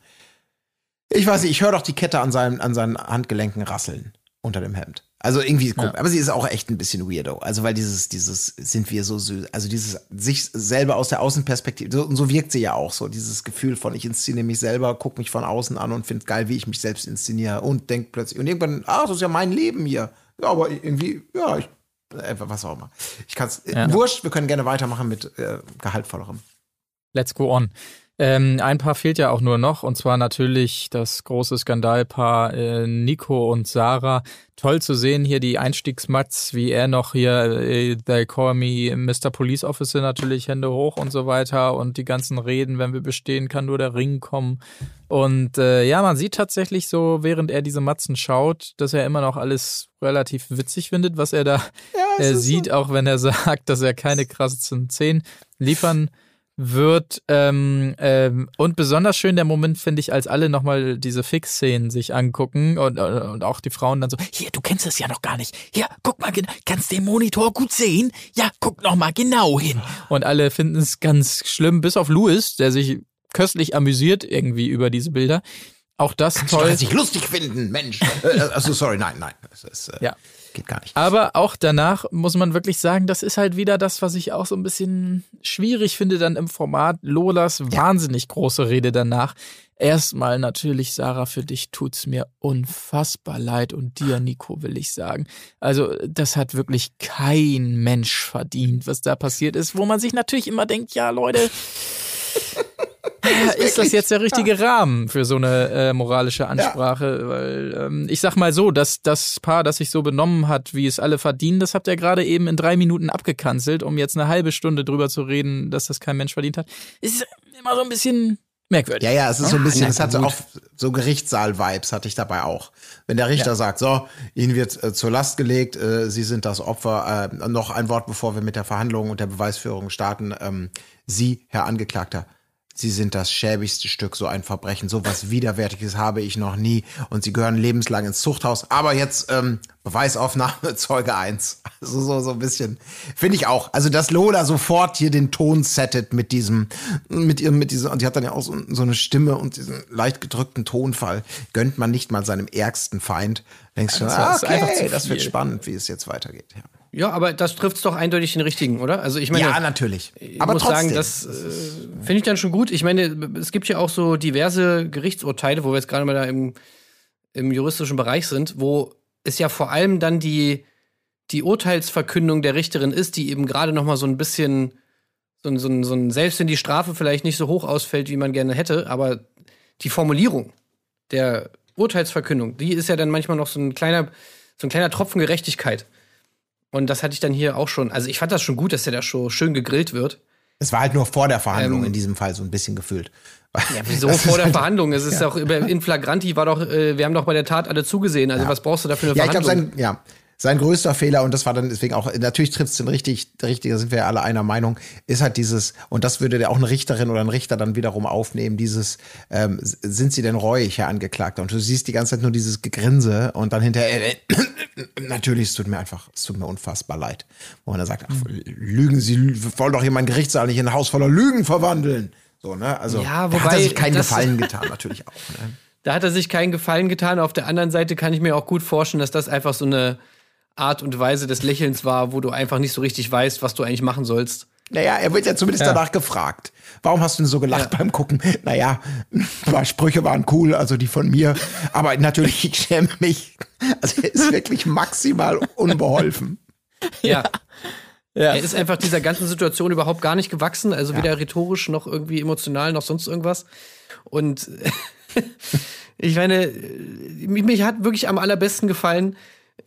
Ich weiß nicht, ich höre doch die Kette an seinen, an seinen Handgelenken rasseln unter dem Hemd. Also irgendwie, komisch. aber sie ist auch echt ein bisschen weirdo. Also weil dieses, dieses, sind wir so süß, also dieses sich selber aus der Außenperspektive, so, und so wirkt sie ja auch so, dieses Gefühl von, ich inszeniere mich selber, gucke mich von außen an und finde geil, wie ich mich selbst inszeniere und denk plötzlich, und irgendwann, ah, das ist ja mein Leben hier. Ja, aber irgendwie, ja, ich, einfach was auch immer. Ich kann's, äh, Ja. wurscht, wir können gerne weitermachen mit äh, gehaltvollerem. Let's go on. Ähm, ein Paar fehlt ja auch nur noch, und zwar natürlich das große Skandalpaar äh, Nico und Sarah. Toll zu sehen hier die Einstiegsmats, wie er noch hier, äh, they call me Mr. Police Officer, natürlich Hände hoch und so weiter und die ganzen Reden, wenn wir bestehen, kann nur der Ring kommen. Und äh, ja, man sieht tatsächlich so, während er diese Matzen schaut, dass er immer noch alles relativ witzig findet, was er da äh, sieht, auch wenn er sagt, dass er keine krassen Szenen liefern wird. Ähm, ähm, und besonders schön der Moment, finde ich, als alle nochmal diese Fix-Szenen sich angucken und, und auch die Frauen dann so, hier, du kennst es ja noch gar nicht. Hier, guck mal, kannst den Monitor gut sehen? Ja, guck noch mal genau hin. Und alle finden es ganz schlimm, bis auf Louis, der sich köstlich amüsiert irgendwie über diese Bilder. Auch das Kannst du toll. jetzt nicht lustig finden, Mensch. Äh, also sorry, nein, nein. Das ist, äh, Ja. Geht gar nicht. Aber auch danach muss man wirklich sagen, das ist halt wieder das, was ich auch so ein bisschen schwierig finde dann im Format. Lolas wahnsinnig große Rede danach. Erstmal natürlich, Sarah, für dich tut's mir unfassbar leid und dir, Nico, will ich sagen. Also, das hat wirklich kein Mensch verdient, was da passiert ist, wo man sich natürlich immer denkt, ja, Leute, ist das jetzt der richtige Rahmen für so eine äh, moralische Ansprache? Weil ähm, ich sag mal so, dass das Paar, das sich so benommen hat, wie es alle verdienen, das habt ihr gerade eben in drei Minuten abgekanzelt, um jetzt eine halbe Stunde drüber zu reden, dass das kein Mensch verdient hat. Ist immer so ein bisschen merkwürdig. Ja, ja, es ist so ein bisschen, na es hat so auch so Gerichtssaal-Vibes hatte ich dabei auch. Wenn der Richter Ja. sagt, so, Ihnen wird äh, zur Last gelegt, äh, Sie sind das Opfer, äh, noch ein Wort, bevor wir mit der Verhandlung und der Beweisführung starten. Ähm, Sie, Herr Angeklagter, Sie sind das schäbigste Stück, so ein Verbrechen. So was Widerwärtiges habe ich noch nie. Und Sie gehören lebenslang ins Zuchthaus. Aber jetzt ähm, Beweisaufnahme, Zeuge 1. Also so, so ein bisschen. Finde ich auch. Also, dass Lola sofort hier den Ton settet mit diesem, mit ihrem, mit dieser, und die hat dann ja auch so, so eine Stimme und diesen leicht gedrückten Tonfall. Gönnt man nicht mal seinem ärgsten Feind. Denkst du, das ah, okay, das wird spannend, wie es jetzt weitergeht. Ja, Ja, aber das trifft's doch eindeutig den richtigen, oder? Also ich meine, ja natürlich. ich Aber muss trotzdem. sagen, das äh, finde ich dann schon gut. Ich meine, es gibt ja auch so diverse Gerichtsurteile, wo wir jetzt gerade mal da im, im juristischen Bereich sind, wo es ja vor allem dann die, die Urteilsverkündung der Richterin ist, die eben gerade noch mal so ein bisschen so ein, so ein, so ein, selbst wenn die Strafe vielleicht nicht so hoch ausfällt, wie man gerne hätte, aber die Formulierung der Urteilsverkündung, die ist ja dann manchmal noch so ein kleiner, so ein kleiner Tropfen Gerechtigkeit. Und das hatte ich dann hier auch schon. Also ich fand das schon gut, dass der da schon schön gegrillt wird. es war halt nur vor der Verhandlung Ähm, in diesem Fall so ein bisschen gefühlt. Ja, wieso Das vor der halt- Verhandlung? Es ist auch über in flagranti war doch, äh, wir haben doch bei der Tat alle zugesehen. Also was brauchst du da für eine Ja, ich glaube, Verhandlung? sein, ja, sein größter Fehler, und das war dann deswegen auch, natürlich trifft es den richtig, richtig, da sind wir ja alle einer Meinung, ist halt dieses, und das würde ja auch eine Richterin oder ein Richter dann wiederum aufnehmen, dieses, ähm, sind sie denn reuig, Herr Angeklagter? Und du siehst die ganze Zeit nur dieses Gegrinse und dann hinterher, äh, natürlich, es tut mir einfach, es tut mir unfassbar leid. Wo man dann sagt, ach, Lügen, Sie wollen doch hier meinen Gerichtssaal nicht in ein Haus voller Lügen verwandeln. So, ne? Also, Ja, da hat wobei er sich keinen Gefallen getan, natürlich auch. Ne? Da hat er sich keinen Gefallen getan. Auf der anderen Seite kann ich mir auch gut vorstellen, dass das einfach so eine Art und Weise des Lächelns war, wo du einfach nicht so richtig weißt, was du eigentlich machen sollst. Naja, er wird ja zumindest danach gefragt. Warum hast du denn so gelacht beim Gucken? Naja, ein paar Sprüche waren cool, also die von mir. Aber natürlich, ich schäme mich. Also er ist wirklich maximal unbeholfen. Ja. Ja. Er ist einfach dieser ganzen Situation überhaupt gar nicht gewachsen, also weder rhetorisch noch irgendwie emotional noch sonst irgendwas. Und ich meine, mich, mich hat wirklich am allerbesten gefallen.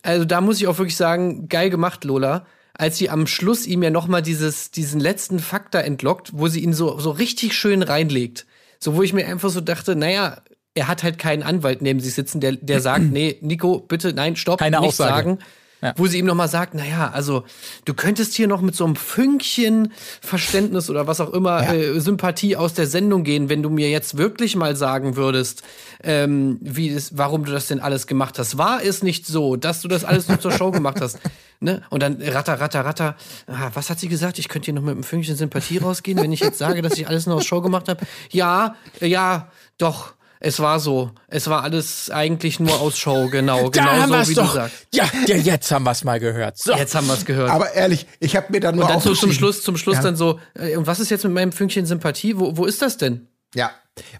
Also da muss ich auch wirklich sagen, geil gemacht, Lola, als sie am Schluss ihm ja noch mal dieses diesen letzten Faktor entlockt, wo sie ihn so so richtig schön reinlegt. So wo ich mir einfach so dachte, naja, er hat halt keinen Anwalt neben sich sitzen, der der sagt, nee, Nico, bitte, nein, stopp, Keine nichts Aussage. sagen Ja. wo sie ihm noch mal sagt, naja, also du könntest hier noch mit so einem Fünkchen Verständnis oder was auch immer Ja. äh, Sympathie aus der Sendung gehen, wenn du mir jetzt wirklich mal sagen würdest, ähm, wie es, warum du das denn alles gemacht hast. War es nicht so, dass du das alles nur zur Show gemacht hast? Ne? Und dann ratter, ratter, ratter. Ah, was hat sie gesagt? Ich könnte hier noch mit einem Fünkchen Sympathie rausgehen, wenn ich jetzt sage, dass ich alles nur aus Show gemacht habe. Ja, äh, ja, doch. Es war so. Es war alles eigentlich nur aus Show, genau. Da Genau haben so, wie doch. du sagst. Ja, ja, jetzt haben wir es mal gehört. So. Jetzt haben wir es gehört. Aber ehrlich, ich habe mir dann nur Und dann so zum Schluss, zum Schluss Ja. dann so, äh, und was ist jetzt mit meinem Fünkchen Sympathie? Wo, wo ist das denn? Ja,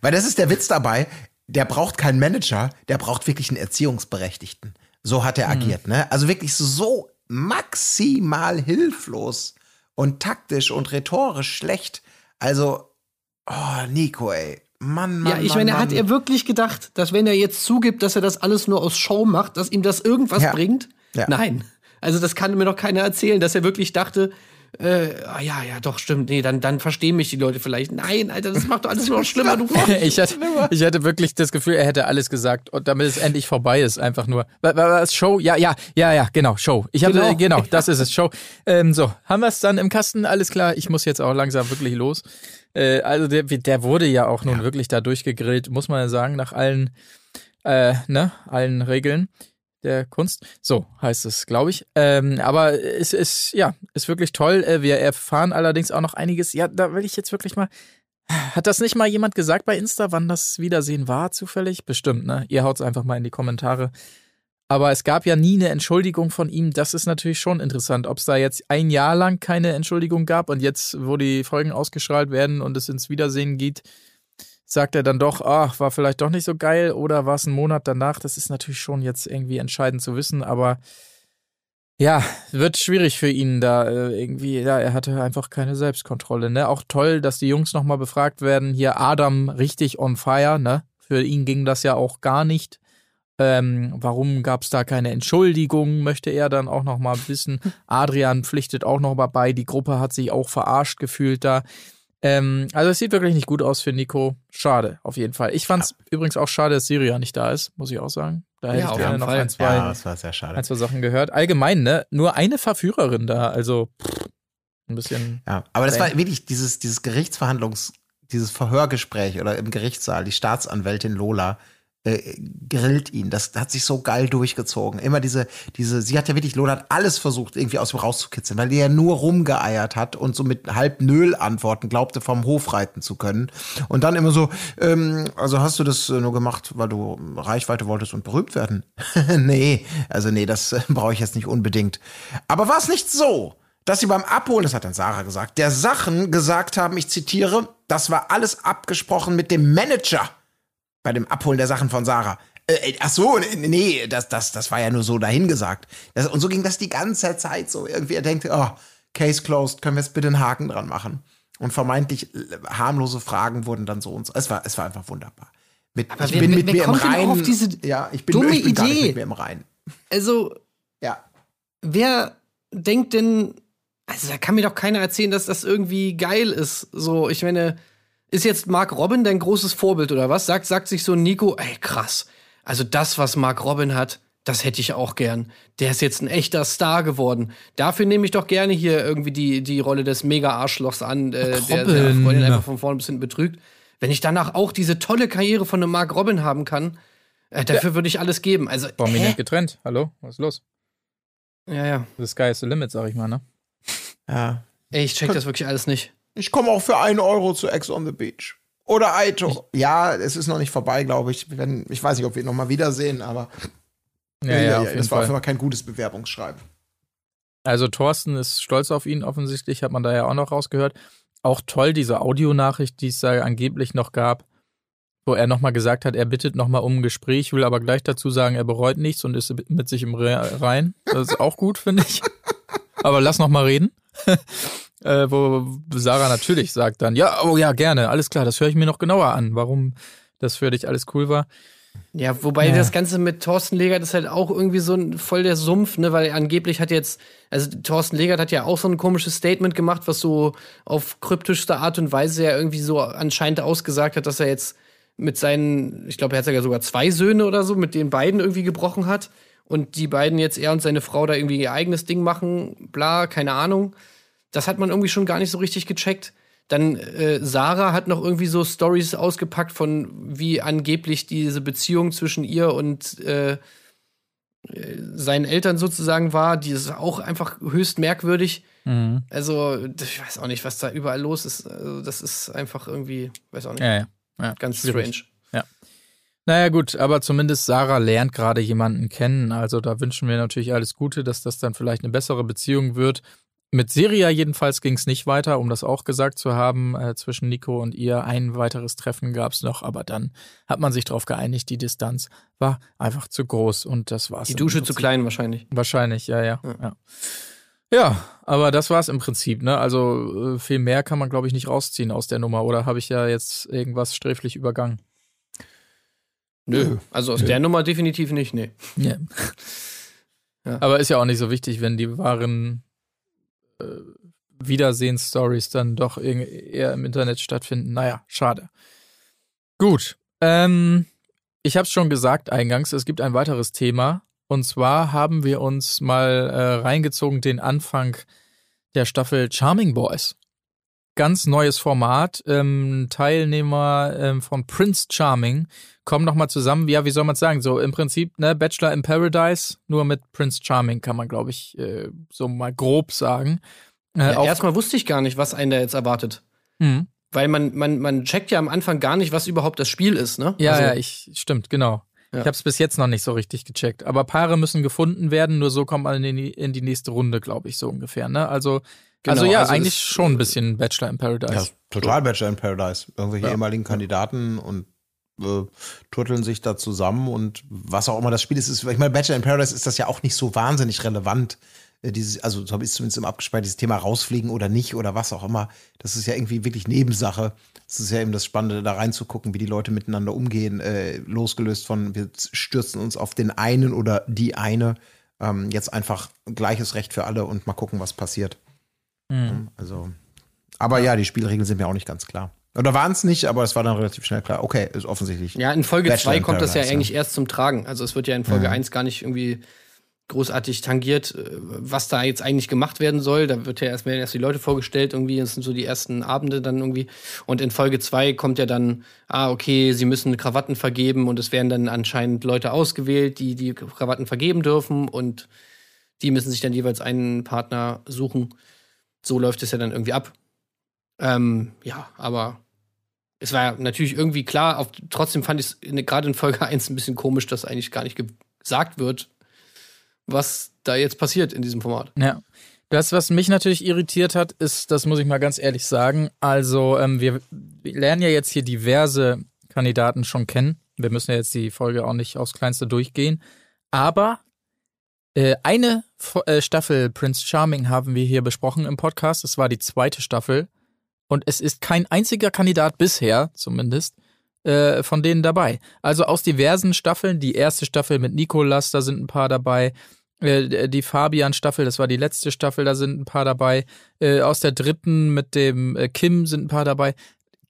weil das ist der Witz dabei. Der braucht keinen Manager, der braucht wirklich einen Erziehungsberechtigten. So hat er agiert, ne? Also wirklich so maximal hilflos und taktisch und rhetorisch schlecht. Also, oh, Nico, ey. Mann, Mann, ja, ich Mann, meine, Mann. hat er wirklich gedacht, dass wenn er jetzt zugibt, dass er das alles nur aus Show macht, dass ihm das irgendwas Ja. bringt? Ja. Nein. Also das kann mir doch keiner erzählen, dass er wirklich dachte, äh, ah, ja, ja, doch, stimmt. Nee, dann, dann verstehen mich die Leute vielleicht. Nein, Alter, das macht doch alles nur noch schlimmer. Du Ich hatte, ich hatte wirklich das Gefühl, er hätte alles gesagt und damit es endlich vorbei ist, einfach nur. Wa- wa- Was, Show? Ja, ja, ja, ja, genau, Show. Ich habe Genau. genau, genau das ist es, Show. Ähm, so, haben wir es dann im Kasten? Alles klar, ich muss jetzt auch langsam wirklich los. Äh, also der, der wurde ja auch nun wirklich da durchgegrillt, muss man ja sagen, nach allen, äh, ne, allen Regeln der Kunst. So heißt es, glaube ich. Ähm, aber es ist, ja, ist wirklich toll. Äh, Wir erfahren allerdings auch noch einiges. Ja, da will ich jetzt wirklich mal Hat das nicht mal jemand gesagt bei Insta, wann das Wiedersehen war, zufällig? Bestimmt, ne? Ihr haut's einfach mal in die Kommentare. Aber es gab ja nie eine Entschuldigung von ihm. Das ist natürlich schon interessant, ob es da jetzt ein Jahr lang keine Entschuldigung gab und jetzt, wo die Folgen ausgestrahlt werden und es ins Wiedersehen geht, sagt er dann doch, ach, war vielleicht doch nicht so geil oder war es ein Monat danach? Das ist natürlich schon jetzt irgendwie entscheidend zu wissen, aber ja, wird schwierig für ihn da äh, irgendwie. Ja, er hatte einfach keine Selbstkontrolle. Ne, auch toll, dass die Jungs nochmal befragt werden. Hier Adam richtig on fire. Ne, für ihn ging das ja auch gar nicht. Ähm, warum gab es da keine Entschuldigung? Möchte er dann auch nochmal wissen. Adrian pflichtet auch noch mal bei. Die Gruppe hat sich auch verarscht gefühlt da. Ähm, also es sieht wirklich nicht gut aus für Nico. Schade, auf jeden Fall. Ich fand es ja. übrigens auch schade, dass Syria nicht da ist, muss ich auch sagen. Da hätte ja, ich gerne noch ein zwei, ja, das war sehr schade. ein, zwei Sachen gehört. Allgemein, ne? Nur eine Verführerin da, also pff, ein bisschen. Ja, aber das war wirklich dieses, dieses Gerichtsverhandlungs-, dieses Verhörgespräch oder im Gerichtssaal, die Staatsanwältin Lola, äh, grillt ihn. Das hat sich so geil durchgezogen. Immer diese, diese, sie hat ja wirklich, Lola hat alles versucht, irgendwie aus ihm rauszukitzeln, weil die ja nur rumgeeiert hat und so mit halb Nöl Antworten glaubte, vom Hof reiten zu können. Und dann immer so, ähm, also hast du das nur gemacht, weil du Reichweite wolltest und berühmt werden? nee, also nee, das äh, brauche ich jetzt nicht unbedingt. Aber war es nicht so? dass sie beim Abholen, das hat dann Sarah gesagt, der Sachen gesagt haben, ich zitiere, das war alles abgesprochen mit dem Manager bei dem Abholen der Sachen von Sarah. Äh, äh ach so, nee, das, das, das war ja nur so dahingesagt. Das, und so ging das die ganze Zeit so. Irgendwie er denkt, oh, Case closed, können wir jetzt bitte einen Haken dran machen? Und vermeintlich äh, harmlose Fragen wurden dann so und so. Es war, es war einfach wunderbar. Mit, ich wer, bin mit wer, mir im Reinen. ja, ich bin, dumme ich bin Idee. Nicht mit mir im Reinen. Also, ja. Wer denkt denn, also da kann mir doch keiner erzählen, dass das irgendwie geil ist. So, ich meine, ist jetzt Mark Robin dein großes Vorbild oder was? Sagt, sagt sich so Nico, ey, krass. Also das, was Mark Robin hat, das hätte ich auch gern. Der ist jetzt ein echter Star geworden. Dafür nehme ich doch gerne hier irgendwie die, die Rolle des Mega-Arschlochs an, äh, der seine Freundin einfach von vorne bis hinten betrügt. Wenn ich danach auch diese tolle Karriere von einem Mark Robin haben kann, äh, dafür ja. würde ich alles geben. Also, Prominent getrennt. Hallo, was ist los? Ja, ja. The sky is the limit, sag ich mal, ne? Ja. Ey, ich check das wirklich alles nicht. Ich komme auch für einen Euro zu Ex on the Beach. Oder Aito. Ja, es ist noch nicht vorbei, glaube ich. Wenn, ich weiß nicht, ob wir ihn noch mal wiedersehen, aber ja, ja, ja, ja das war auf jeden Fall kein gutes Bewerbungsschreiben. Also Thorsten ist stolz auf ihn offensichtlich, hat man da ja auch noch rausgehört. Auch toll diese Audionachricht, die es da angeblich noch gab, wo er nochmal gesagt hat, er bittet nochmal um ein Gespräch, will aber gleich dazu sagen, er bereut nichts und ist mit sich im Rein. Das ist auch gut, finde ich. Aber lass nochmal reden äh, wo Sarah natürlich sagt dann, ja, oh ja, gerne, alles klar, das höre ich mir noch genauer an, warum das für dich alles cool war. Ja, wobei ja. das Ganze mit Thorsten Legert ist halt auch irgendwie so ein, voll der Sumpf, ne, weil angeblich hat jetzt, also Thorsten Legert hat ja auch so ein komisches Statement gemacht, was so auf kryptischste Art und Weise ja irgendwie so anscheinend ausgesagt hat, dass er jetzt mit seinen, ich glaube, er hat ja sogar zwei Söhne oder so, mit den beiden irgendwie gebrochen hat und die beiden jetzt er und seine Frau da irgendwie ihr eigenes Ding machen, bla, keine Ahnung. Das hat man irgendwie schon gar nicht so richtig gecheckt. Dann äh, Sarah hat noch irgendwie so Stories ausgepackt von wie angeblich diese Beziehung zwischen ihr und äh, seinen Eltern sozusagen war. Die ist auch einfach höchst merkwürdig. Mhm. Also ich weiß auch nicht, was da überall los ist. Also, das ist einfach irgendwie, weiß auch nicht, ja, ja. Ja, ganz strange. Ja. Naja, gut, aber zumindest Sarah lernt gerade jemanden kennen. Also da wünschen wir natürlich alles Gute, dass das dann vielleicht eine bessere Beziehung wird. Mit Syria jedenfalls ging es nicht weiter, um das auch gesagt zu haben. Äh, zwischen Nico und ihr ein weiteres Treffen gab es noch, aber dann hat man sich darauf geeinigt, die Distanz war einfach zu groß und das war's. Die Dusche zu klein wahrscheinlich. Wahrscheinlich, ja, ja, ja. ja. Ja, aber das war's im Prinzip, ne? Also äh, viel mehr kann man, glaube ich, nicht rausziehen aus der Nummer. Oder habe ich ja jetzt irgendwas sträflich übergangen? Nö, also aus Nö. der Nummer definitiv nicht, nee. Ja. ja. Aber ist ja auch nicht so wichtig, wenn die wahren äh, Wiedersehensstories dann doch eher im Internet stattfinden. Naja, schade. Gut. Ähm, ich habe es schon gesagt eingangs, es gibt ein weiteres Thema. Und zwar haben wir uns mal äh, reingezogen den Anfang der Staffel Charming Boys. Ganz neues Format. Ähm, Teilnehmer ähm, von Prince Charming kommen nochmal zusammen. Ja, wie soll man es sagen? So im Prinzip, ne, Bachelor in Paradise, nur mit Prince Charming kann man, glaube ich, äh, so mal grob sagen. Äh, ja, erstmal wusste ich gar nicht, was einen da jetzt erwartet. Mhm. Weil man, man, man checkt ja am Anfang gar nicht, was überhaupt das Spiel ist, ne? Ja, also, ja, ich stimmt, genau. Ja. Ich habe es bis jetzt noch nicht so richtig gecheckt. Aber Paare müssen gefunden werden, nur so kommt man in die, in die nächste Runde, glaube ich, so ungefähr. Ne? Also, Genau, also ja, also eigentlich schon ein bisschen Bachelor in Paradise. Ja, total Bachelor in Paradise. Irgendwelche ehemaligen Kandidaten und äh, turteln sich da zusammen und was auch immer das Spiel ist. ist ich meine, Bachelor in Paradise ist das ja auch nicht so wahnsinnig relevant. Äh, Dieses, also so habe ich es zumindest im abgespeichert, dieses Thema rausfliegen oder nicht oder was auch immer. Das ist ja irgendwie wirklich Nebensache. Es ist ja eben das Spannende, da reinzugucken, wie die Leute miteinander umgehen, äh, losgelöst von, wir stürzen uns auf den einen oder die eine. Ähm, jetzt einfach gleiches Recht für alle und mal gucken, was passiert. Hm. Also, aber ja, die Spielregeln sind mir auch nicht ganz klar. Oder waren es nicht, aber es war dann relativ schnell klar. Okay, ist offensichtlich. Ja, in Folge Bachelor 2 in kommt das ja eigentlich erst zum Tragen. Also es wird ja in Folge 1 gar nicht irgendwie großartig tangiert, äh, was da jetzt eigentlich gemacht werden soll. Da wird ja erst werden erst die Leute vorgestellt, irgendwie, das sind so die ersten Abende dann irgendwie. Und in Folge 2 kommt ja dann, ah, okay, sie müssen Krawatten vergeben und es werden dann anscheinend Leute ausgewählt, die die Krawatten vergeben dürfen und die müssen sich dann jeweils einen Partner suchen. So läuft es ja dann irgendwie ab. Ähm, ja, aber es war natürlich irgendwie klar, auf, trotzdem fand ich es gerade in Folge 1 ein bisschen komisch, dass eigentlich gar nicht gesagt wird, was da jetzt passiert in diesem Format. Ja. Das, was mich natürlich irritiert hat, ist, das muss ich mal ganz ehrlich sagen, also ähm, wir, lernen ja jetzt hier diverse Kandidaten schon kennen. Wir müssen ja jetzt die Folge auch nicht aufs Kleinste durchgehen. Aber äh, eine äh, Staffel Prince Charming haben wir hier besprochen im Podcast. Das war die zweite Staffel. Und es ist kein einziger Kandidat bisher, zumindest, äh, von denen dabei. Also aus diversen Staffeln. Die erste Staffel mit Nikolas, da sind ein paar dabei. Äh, die Fabian-Staffel, das war die letzte Staffel, da sind ein paar dabei. Äh, aus der dritten mit dem äh, Kim sind ein paar dabei.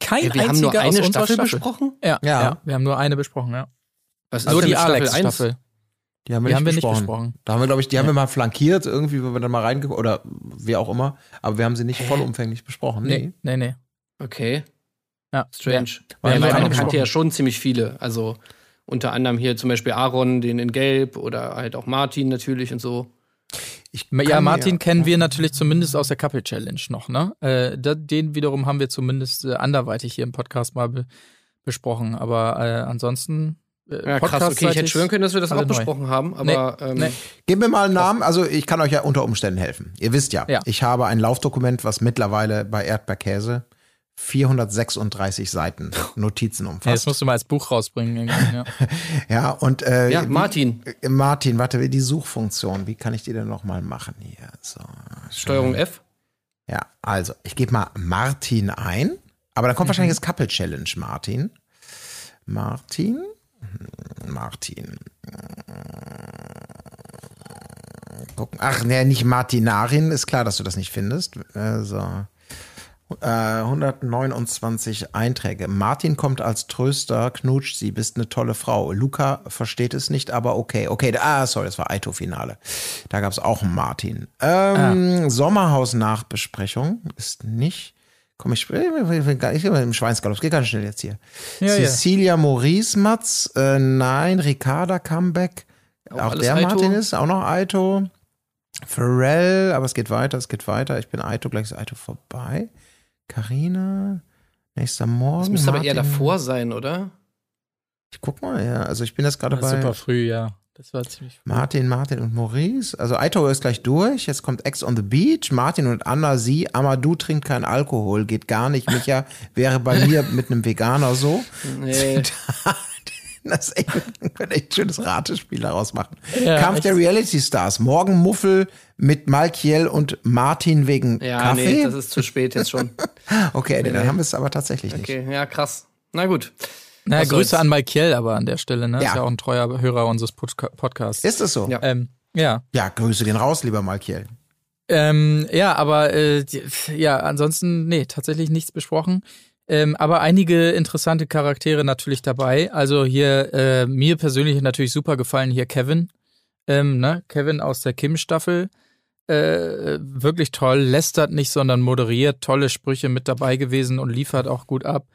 Kein Ja, wir haben einziger nur eine aus unserer Staffel, Staffel besprochen? Ja, Ja. ja. wir haben nur eine besprochen, ja. Was Nur denn die? Alex-Staffel. Die haben wir, Die nicht, haben wir nicht besprochen. besprochen. Da haben wir, glaube ich, die haben wir mal flankiert, irgendwie, wenn wir dann mal reingekommen oder wie auch immer. Aber wir haben sie nicht vollumfänglich besprochen. Nee, nee, nee. Okay, Ja. strange. Wir Weil man kannte besprochen. ja schon ziemlich viele. Also unter anderem hier zum Beispiel Aaron, den in Gelb oder halt auch Martin natürlich und so. Ich Ja, Martin mir- kennen wir natürlich zumindest aus der Couple Challenge noch, ne? Äh, den wiederum haben wir zumindest äh, anderweitig hier im Podcast mal be besprochen. Aber äh, ansonsten. Äh, Ja, krass, okay. Ich hätte schwören können, dass wir das auch neu. besprochen haben, aber ähm, nee. Gib mir mal einen Namen. Also ich kann euch ja unter Umständen helfen. Ihr wisst ja, Ja. ich habe ein Laufdokument, was mittlerweile bei Erdbeerkäse 436 Seiten Notizen Ja, das umfasst. musst du mal als Buch rausbringen. Ja. Ja, und äh, ja, wie- Martin, äh, Martin, warte, die Suchfunktion, wie kann ich die denn noch mal machen hier? So. Steuerung F. Ja, also, ich gebe mal Martin ein, aber dann kommt wahrscheinlich das Couple Challenge, Martin. Martin? Martin. Gucken. Ach, nee, nicht Martinarin, ist klar, dass du das nicht findest. Äh, so. Äh, 129 Einträge. Martin kommt als Tröster, knutscht sie, bist eine tolle Frau. Luca versteht es nicht, aber okay. Okay, ah, sorry, das war Aito-Finale. Da gab es auch einen Martin. Ähm, Sommerhaus-Nachbesprechung ist nicht. Komm, ich, ich, ich, ich im Schweinsgalopp, es geht ganz schnell jetzt hier. Ja, ja. Cecilia Maurice Matz, äh, nein, Ricarda Comeback. Auch, alles der Aito. Martin ist, auch noch Aito. Pharrell, aber es geht weiter, es geht weiter. Ich bin Aito, gleich ist Aito vorbei. Carina, nächster Morgen. Das müsste aber eher Martin. davor sein, oder? Ich guck mal, ja. Also ich bin jetzt gerade bei Super früh, ja. Das war ziemlich früh. Martin, Martin und Maurice. Also Aito ist gleich durch. Jetzt kommt Ex on the Beach. Martin und Anna, sie. Amadou trinkt keinen Alkohol. Geht gar nicht. Micha wäre bei mir mit einem Veganer so. Nee. Das ist echt, können echt ein schönes Ratespiel daraus machen. Ja, Kampf echt. der Reality Stars. Morgen Muffel mit Malkiel und Martin wegen Ja, Kaffee. nee, das ist zu spät jetzt schon. okay, nee, dann haben wir es aber tatsächlich nicht. Okay, ja, krass. Na gut. Naja, Was Grüße soll's. an Malkiel aber an der Stelle, ne? Ja. Ist ja auch ein treuer Hörer unseres Podca- Podcasts. Ist es so? Ja. Ähm, ja. Ja, Grüße gehen raus, lieber Malkiel. Ähm, ja, aber äh, ja, ansonsten, nee, tatsächlich nichts besprochen. Ähm, aber einige interessante Charaktere natürlich dabei. Also hier, äh, mir persönlich natürlich super gefallen hier Kevin. Ähm, ne? Kevin aus der Kim-Staffel. Äh, wirklich toll, lästert nicht, sondern moderiert, tolle Sprüche mit dabei gewesen und liefert auch gut ab.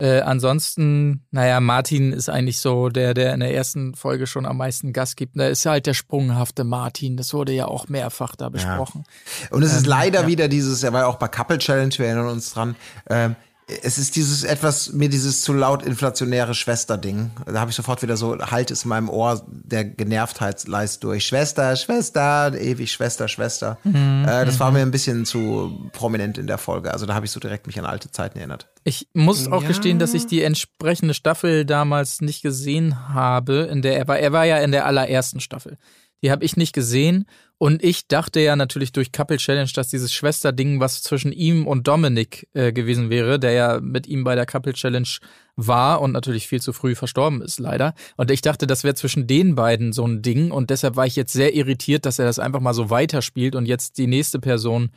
Äh, ansonsten, naja, Martin ist eigentlich so der, der in der ersten Folge schon am meisten Gas gibt. Da ist halt der sprunghafte Martin. Das wurde ja auch mehrfach da besprochen. Und es ist Ähm, leider ja. wieder dieses, er war ja auch bei Couple Challenge, wir erinnern uns dran. Ähm, Es ist dieses etwas, mir dieses zu laut inflationäre Schwester-Ding. Da habe ich sofort wieder so, halt es in meinem Ohr, der Genervtheitsleist durch. Schwester, Schwester, ewig Schwester, Schwester. Mhm. Äh, das war mir ein bisschen zu prominent in der Folge. Also da habe ich so direkt mich an alte Zeiten erinnert. Ich muss auch Ja. gestehen, dass ich die entsprechende Staffel damals nicht gesehen habe, in der er war. Er war ja in der allerersten Staffel. Die habe ich nicht gesehen. Und ich dachte ja natürlich durch Couple Challenge, dass dieses Schwesterding, was zwischen ihm und Dominik äh, gewesen wäre, der ja mit ihm bei der Couple Challenge war und natürlich viel zu früh verstorben ist, leider. Und ich dachte, das wäre zwischen den beiden so ein Ding. Und deshalb war ich jetzt sehr irritiert, dass er das einfach mal so weiterspielt und jetzt die nächste Person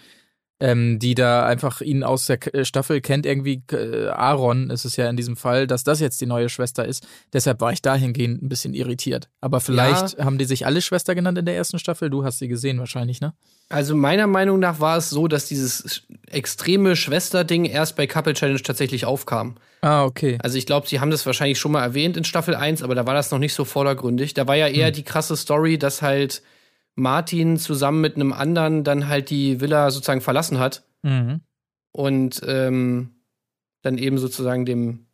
ähm, die da einfach ihn aus der äh, Staffel kennt, irgendwie äh, Aaron ist es ja in diesem Fall, dass das jetzt die neue Schwester ist. Deshalb war ich dahingehend ein bisschen irritiert. Aber vielleicht haben die sich alle Schwester genannt in der ersten Staffel. Du hast sie gesehen wahrscheinlich, ne? Also meiner Meinung nach war es so, dass dieses extreme Schwesterding erst bei Couple Challenge tatsächlich aufkam. Ah, okay. Also ich glaube, sie haben das wahrscheinlich schon mal erwähnt in Staffel 1, aber da war das noch nicht so vordergründig. Da war ja eher die krasse Story, dass halt Martin zusammen mit einem anderen dann halt die Villa sozusagen verlassen hat Mhm. und ähm, dann eben sozusagen dem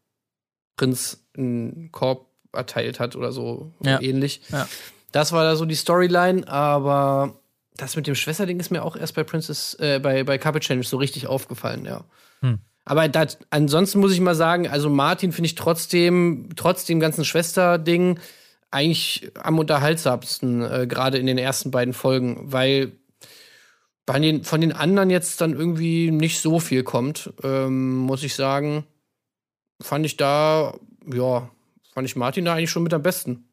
Prinz einen Korb erteilt hat oder so Ja. ähnlich. Ja. Das war da so die Storyline, aber das mit dem Schwesterding ist mir auch erst bei Princess, äh, bei, bei Couple Challenge so richtig aufgefallen, ja. Hm. Aber dat, ansonsten muss ich mal sagen, also Martin finde ich trotzdem, trotz dem ganzen Schwesterding, eigentlich am unterhaltsamsten, äh, gerade in den ersten beiden Folgen, weil bei den, von den anderen jetzt dann irgendwie nicht so viel kommt, ähm, muss ich sagen. Fand ich da, ja, fand ich Martin da eigentlich schon mit am besten.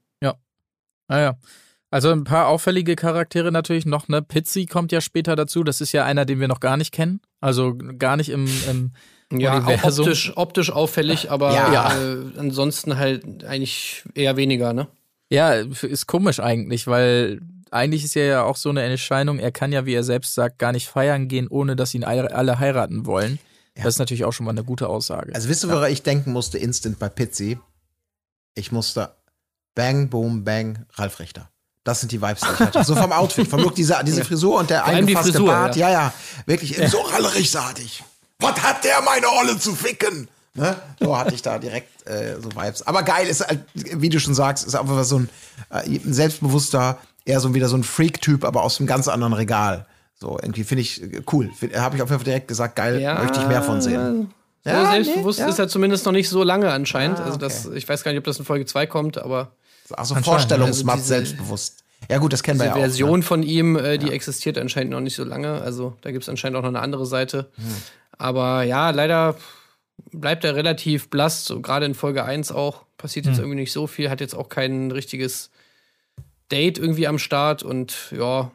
Naja. Also ein paar auffällige Charaktere natürlich noch, ne? Pizzi kommt ja später dazu. Das ist ja einer, den wir noch gar nicht kennen. Also gar nicht im, im Ja, Universum. optisch, optisch auffällig, aber Ja. Äh, ansonsten halt eigentlich eher weniger, ne? Ja, ist komisch eigentlich, weil eigentlich ist er ja auch so eine Erscheinung, er kann ja, wie er selbst sagt, gar nicht feiern gehen, ohne dass ihn alle heiraten wollen. Das ist natürlich auch schon mal eine gute Aussage. Also wisst ihr, woran ich denken musste, instant bei Pizzi? Ich musste Bang, Boom, Bang, Ralf Richter. Das sind die Vibes, die ich hatte. So vom Outfit, vom Look, diese, diese Frisur und der eingefasste Frisur, Bart. ja. Ja, ja, wirklich so rallerig-sartig. Was hat der meine Olle zu ficken? Ne? So hatte ich da direkt äh, so Vibes. Aber geil ist, halt, wie du schon sagst, ist einfach so ein, äh, ein selbstbewusster, eher so wieder so ein Freak-Typ, aber aus einem ganz anderen Regal. So, irgendwie finde ich äh, cool. Habe ich auf jeden Fall direkt gesagt, geil, möchte ich mehr von sehen. So Ja, selbstbewusst nee, ja. ist er zumindest noch nicht so lange anscheinend. Ah, Also das, ich weiß gar nicht, ob das in Folge 2 kommt, aber Also Anscheinend, Vorstellungsmatt, also selbstbewusst. Ja gut, das kennen wir ja auch. Version Ne? von ihm, äh, die existiert anscheinend noch nicht so lange. Also da gibt es anscheinend auch noch eine andere Seite. Hm. Aber ja, leider bleibt er relativ blass, so gerade in Folge 1 auch. Passiert Hm. jetzt irgendwie nicht so viel, hat jetzt auch kein richtiges Date irgendwie am Start und ja,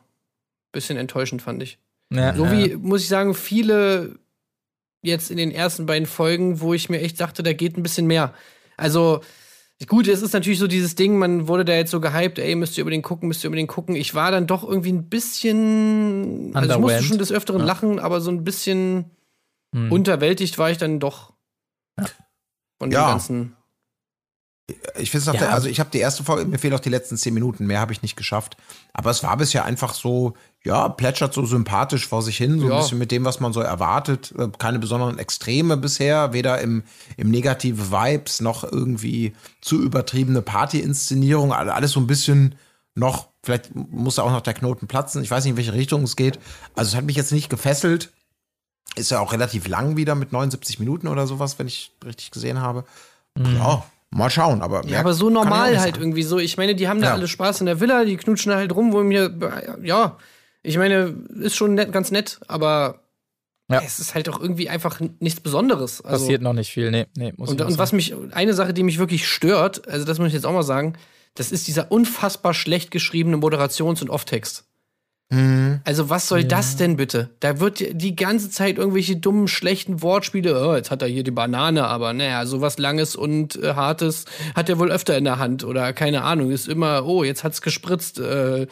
bisschen enttäuschend fand ich. Ja, So ja. wie, muss ich sagen, viele jetzt in den ersten beiden Folgen, wo ich mir echt dachte, da geht ein bisschen mehr. Also, gut, es ist natürlich so dieses Ding, man wurde da jetzt so gehypt, ey, müsst ihr über den gucken, müsst ihr über den gucken. Ich war dann doch irgendwie ein bisschen, also ich musste schon des Öfteren lachen, aber so ein bisschen Hm. unterwältigt war ich dann doch. Von dem Ja. ganzen. Ich finde es Ja. der, also ich habe die erste Folge, mir fehlen noch die letzten zehn Minuten, mehr habe ich nicht geschafft. Aber es war bisher einfach so, ja, plätschert so sympathisch vor sich hin, so Ja. ein bisschen mit dem, was man so erwartet. Äh, Keine besonderen Extreme bisher, weder im, im negative Vibes noch irgendwie zu übertriebene Party-Inszenierung. Alle- Alles so ein bisschen noch, vielleicht muss da auch noch der Knoten platzen. Ich weiß nicht, in welche Richtung es geht. Also es hat mich jetzt nicht gefesselt. Ist ja auch relativ lang wieder mit 79 Minuten oder sowas, wenn ich richtig gesehen habe. Ja, mal schauen. Aber, Ja, aber so normal halt sagen. irgendwie so. Ich meine, die haben da Ja. alle Spaß in der Villa, die knutschen da halt rum, wo mir, ja, ich meine, ist schon nett, ganz nett, aber Ja. es ist halt auch irgendwie einfach nichts Besonderes. Also, Passiert noch nicht viel, nee, nee, muss und, und was mich, eine Sache, die mich wirklich stört, also das muss ich jetzt auch mal sagen, das ist dieser unfassbar schlecht geschriebene Moderations- und Off-Text. Mhm. Also was soll das denn bitte? Da wird die ganze Zeit irgendwelche dummen, schlechten Wortspiele. Oh, jetzt hat er hier die Banane, aber naja, sowas Langes und äh, Hartes hat er wohl öfter in der Hand oder keine Ahnung. Ist immer, oh, jetzt hat's gespritzt. Äh,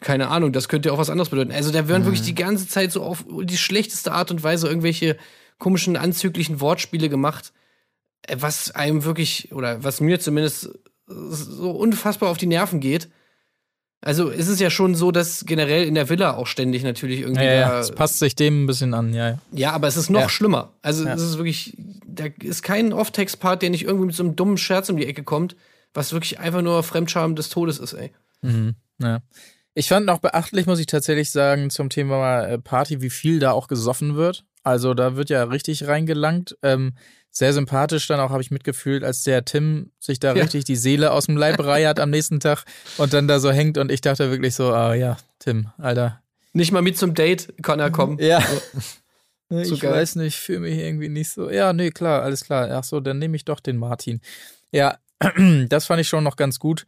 keine Ahnung, das könnte ja auch was anderes bedeuten. Also da werden wirklich die ganze Zeit so auf die schlechteste Art und Weise irgendwelche komischen, anzüglichen Wortspiele gemacht, äh, was einem wirklich, oder was mir zumindest so unfassbar auf die Nerven geht. Also es ist ja schon so, dass generell in der Villa auch ständig natürlich irgendwie. Ja, ja, es passt sich dem ein bisschen an, ja. ja. Ja, aber es ist noch Ja. schlimmer. Also Ja. es ist wirklich, da ist kein Off-Text-Part, der nicht irgendwie mit so einem dummen Scherz um die Ecke kommt, was wirklich einfach nur Fremdscham des Todes ist, ey. Mhm, ja. Ich fand noch beachtlich, muss ich tatsächlich sagen, zum Thema äh, Party, wie viel da auch gesoffen wird. Also da wird ja richtig reingelangt. Ähm, sehr sympathisch dann auch, habe ich mitgefühlt, als der Tim sich da Ja. richtig die Seele aus dem Leib reiert am nächsten Tag und dann da so hängt und ich dachte wirklich so, ah ja, Tim, Alter. Nicht mal mit zum Date kann er kommen. Ja. So ich geil. weiß nicht, fühle mich irgendwie nicht so. Ja, nee, klar, alles klar. Ach so, dann nehme ich doch den Martin. Ja, das fand ich schon noch ganz gut.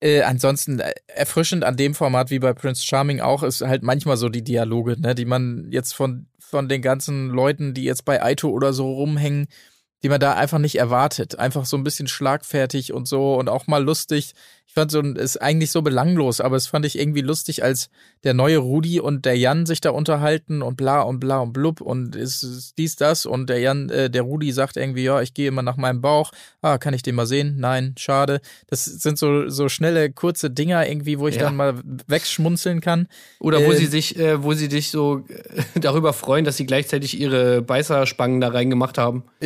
Äh, ansonsten äh, erfrischend an dem Format wie bei Prince Charming auch ist halt manchmal so die Dialoge, ne, die man jetzt von, von den ganzen Leuten, die jetzt bei Aito oder so rumhängen, die man da einfach nicht erwartet. Einfach so ein bisschen schlagfertig und so und auch mal lustig. Ich fand so, ist eigentlich so belanglos, aber es fand ich irgendwie lustig, als der neue Rudi und der Jan sich da unterhalten und bla und bla und blub und ist, ist dies, das und der Jan, äh, der Rudi sagt irgendwie, ja, ich gehe immer nach meinem Bauch. Ah, kann ich den mal sehen? Nein, schade. Das sind so, so schnelle, kurze Dinger irgendwie, wo ich Ja. dann mal wegschmunzeln kann. Oder wo Äh, sie sich, äh, wo sie dich so äh, darüber freuen, dass sie gleichzeitig ihre Beißerspangen da reingemacht haben.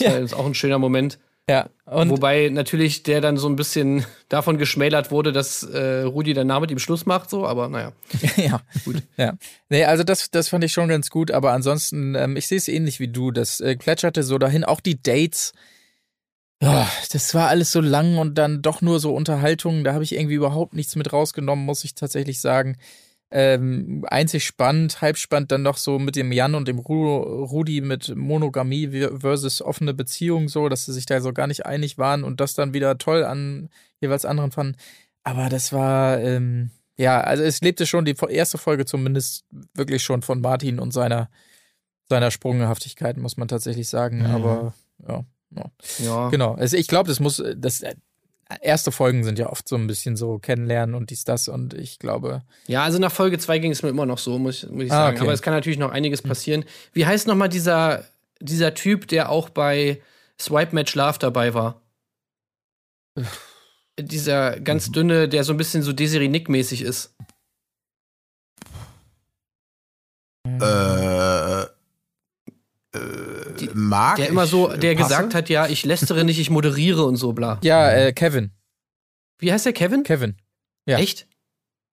Ja. Das ist auch ein schöner Moment. Ja. Und Wobei natürlich der dann so ein bisschen davon geschmälert wurde, dass äh, Rudi danach mit ihm Schluss macht, so, aber naja. ja, gut. Ja. Nee, also das, das fand ich schon ganz gut, aber ansonsten, ähm, ich sehe es ähnlich wie du. Das äh, plätscherte so dahin. Auch die Dates. Ja, das war alles so lang und dann doch nur so Unterhaltungen. Da habe ich irgendwie überhaupt nichts mit rausgenommen, muss ich tatsächlich sagen. Ähm, einzig spannend, halb spannend dann noch so mit dem Jan und dem Ru Rudi mit Monogamie versus offene Beziehung so, dass sie sich da so gar nicht einig waren und das dann wieder toll an jeweils anderen fanden. Aber das war, ähm, ja, also es lebte schon die erste Folge zumindest wirklich schon von Martin und seiner, seiner Sprunghaftigkeit, muss man tatsächlich sagen. Mhm. Aber ja, ja. Ja. genau. Also ich glaube, das muss, das erste Folgen sind ja oft so ein bisschen so kennenlernen und dies, das und ich glaube, Ja, also nach Folge 2 ging es mir immer noch so, muss, ich- muss ich Ah, sagen. okay. Aber es kann natürlich noch einiges passieren. Wie heißt nochmal dieser, dieser Typ, der auch bei Swipe Match Love dabei war? dieser ganz Mhm. dünne, der so ein bisschen so Desiree Nick-mäßig ist. Äh, äh, Die- mag Der immer so, äh, der passe? gesagt hat, ja, ich lästere nicht, ich moderiere und so, bla. ja, äh, Kevin, Wie heißt der Kevin? Kevin. ja. Echt?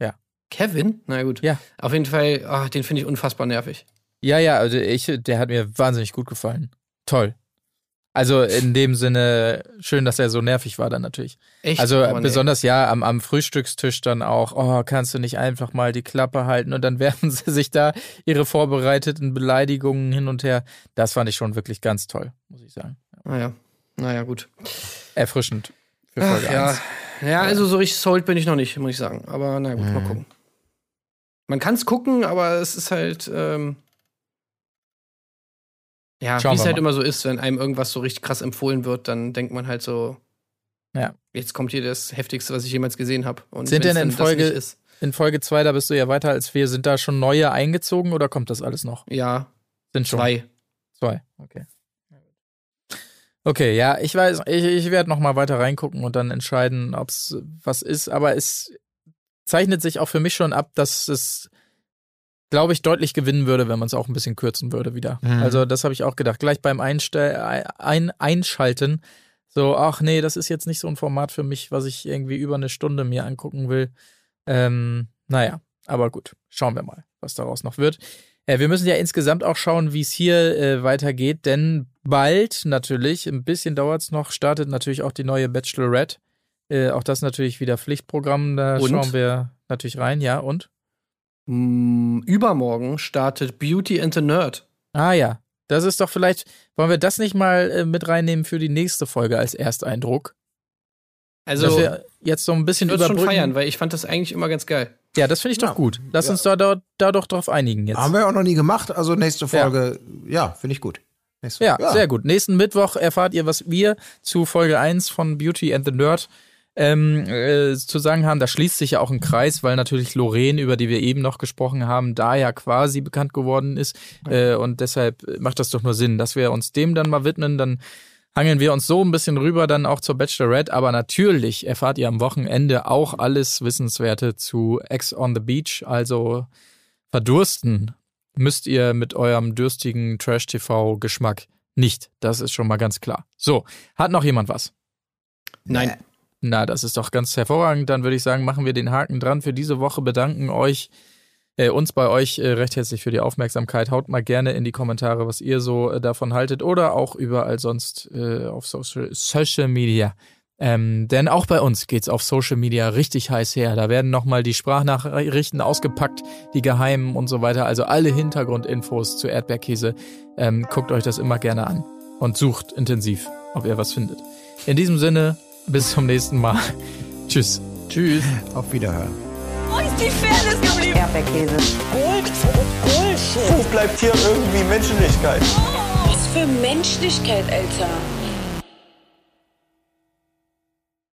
Ja. Kevin? Na gut. Ja. Auf jeden Fall, ah, den finde ich unfassbar nervig. Ja, ja, also ich, der hat mir wahnsinnig gut gefallen. Toll. Also in dem Sinne, schön, dass er so nervig war dann natürlich. Echt? Also Oh, nee. besonders ja am, am Frühstückstisch dann auch, oh, kannst du nicht einfach mal die Klappe halten und dann werfen sie sich da ihre vorbereiteten Beleidigungen hin und her. Das fand ich schon wirklich ganz toll, muss ich sagen. Naja, naja, gut. Erfrischend für Ach, Folge ja. 1. ja, also so richtig sold bin ich noch nicht, muss ich sagen. Aber na gut, mal Mhm. gucken. Man kann es gucken, aber es ist halt, ähm, ja, wie es halt mal. immer so ist, wenn einem irgendwas so richtig krass empfohlen wird, dann denkt man halt so, Ja. jetzt kommt hier das Heftigste, was ich jemals gesehen habe. Und Sind denn in Folge- ist, In Folge 2, da bist du ja weiter als wir, sind da schon neue eingezogen oder kommt das alles noch? ja, Sind schon. zwei. Zwei, okay. Okay, ja, ich weiß, ich, ich werde noch mal weiter reingucken und dann entscheiden, ob es was ist. Aber es zeichnet sich auch für mich schon ab, dass es, glaube ich, deutlich gewinnen würde, wenn man es auch ein bisschen kürzen würde wieder. Mhm. Also das habe ich auch gedacht. Gleich beim Einstell ein Einschalten, so, ach nee, das ist jetzt nicht so ein Format für mich, was ich irgendwie über eine Stunde mir angucken will. Ähm, naja, aber gut, schauen wir mal, was daraus noch wird. Äh, wir müssen ja insgesamt auch schauen, wie es hier äh, weitergeht, denn bald natürlich, ein bisschen dauert es noch, startet natürlich auch die neue Bachelorette. Äh, auch das natürlich wieder Pflichtprogramm, da Und? schauen wir natürlich rein, ja, und? Mm, übermorgen startet Beauty and the Nerd. Ah ja, das ist doch vielleicht, wollen wir das nicht mal äh, mit reinnehmen für die nächste Folge als Ersteindruck? Also, dass wir jetzt so ein ich bisschen würde schon überbrücken. feiern, weil ich fand das eigentlich immer ganz geil. Ja, das finde ich doch Ja. gut. Lass Ja. uns da, da, da doch drauf einigen jetzt. Haben wir auch noch nie gemacht, also nächste Folge, ja, finde ich gut. Nächste, Ja, sehr gut. Nächsten Mittwoch erfahrt ihr, was wir zu Folge 1 von Beauty and the Nerd ähm, äh, zu sagen haben. Da schließt sich ja auch ein Kreis, weil natürlich Lorraine, über die wir eben noch gesprochen haben, da ja quasi bekannt geworden ist. Äh, und deshalb macht das doch nur Sinn, dass wir uns dem dann mal widmen. Dann hangeln wir uns so ein bisschen rüber dann auch zur Bachelorette. Aber natürlich erfahrt ihr am Wochenende auch alles Wissenswerte zu Ex on the Beach. Also verdursten müsst ihr mit eurem dürstigen Trash-TV-Geschmack nicht. Das ist schon mal ganz klar. So, hat noch jemand was? Nein. Na, das ist doch ganz hervorragend. Dann würde ich sagen, machen wir den Haken dran für diese Woche. Bedanken euch, äh, uns bei euch äh, recht herzlich für die Aufmerksamkeit. Haut mal gerne in die Kommentare, was ihr so äh, davon haltet oder auch überall sonst äh, auf Social, Social Media. Ähm, denn auch bei uns geht's auf Social Media richtig heiß her. Da werden nochmal die Sprachnachrichten ausgepackt, die geheimen und so weiter. Also alle Hintergrundinfos zu Erdbeerkäse. Ähm, guckt euch das immer gerne an und sucht intensiv, ob ihr was findet. In diesem Sinne, bis zum nächsten Mal. Tschüss. Tschüss. Auf Wiederhören. Wo ist die Fairness geblieben? Erdbeerkäse. Gold, Bullshit. Wo bleibt hier irgendwie Menschlichkeit? Was für Menschlichkeit, Alter.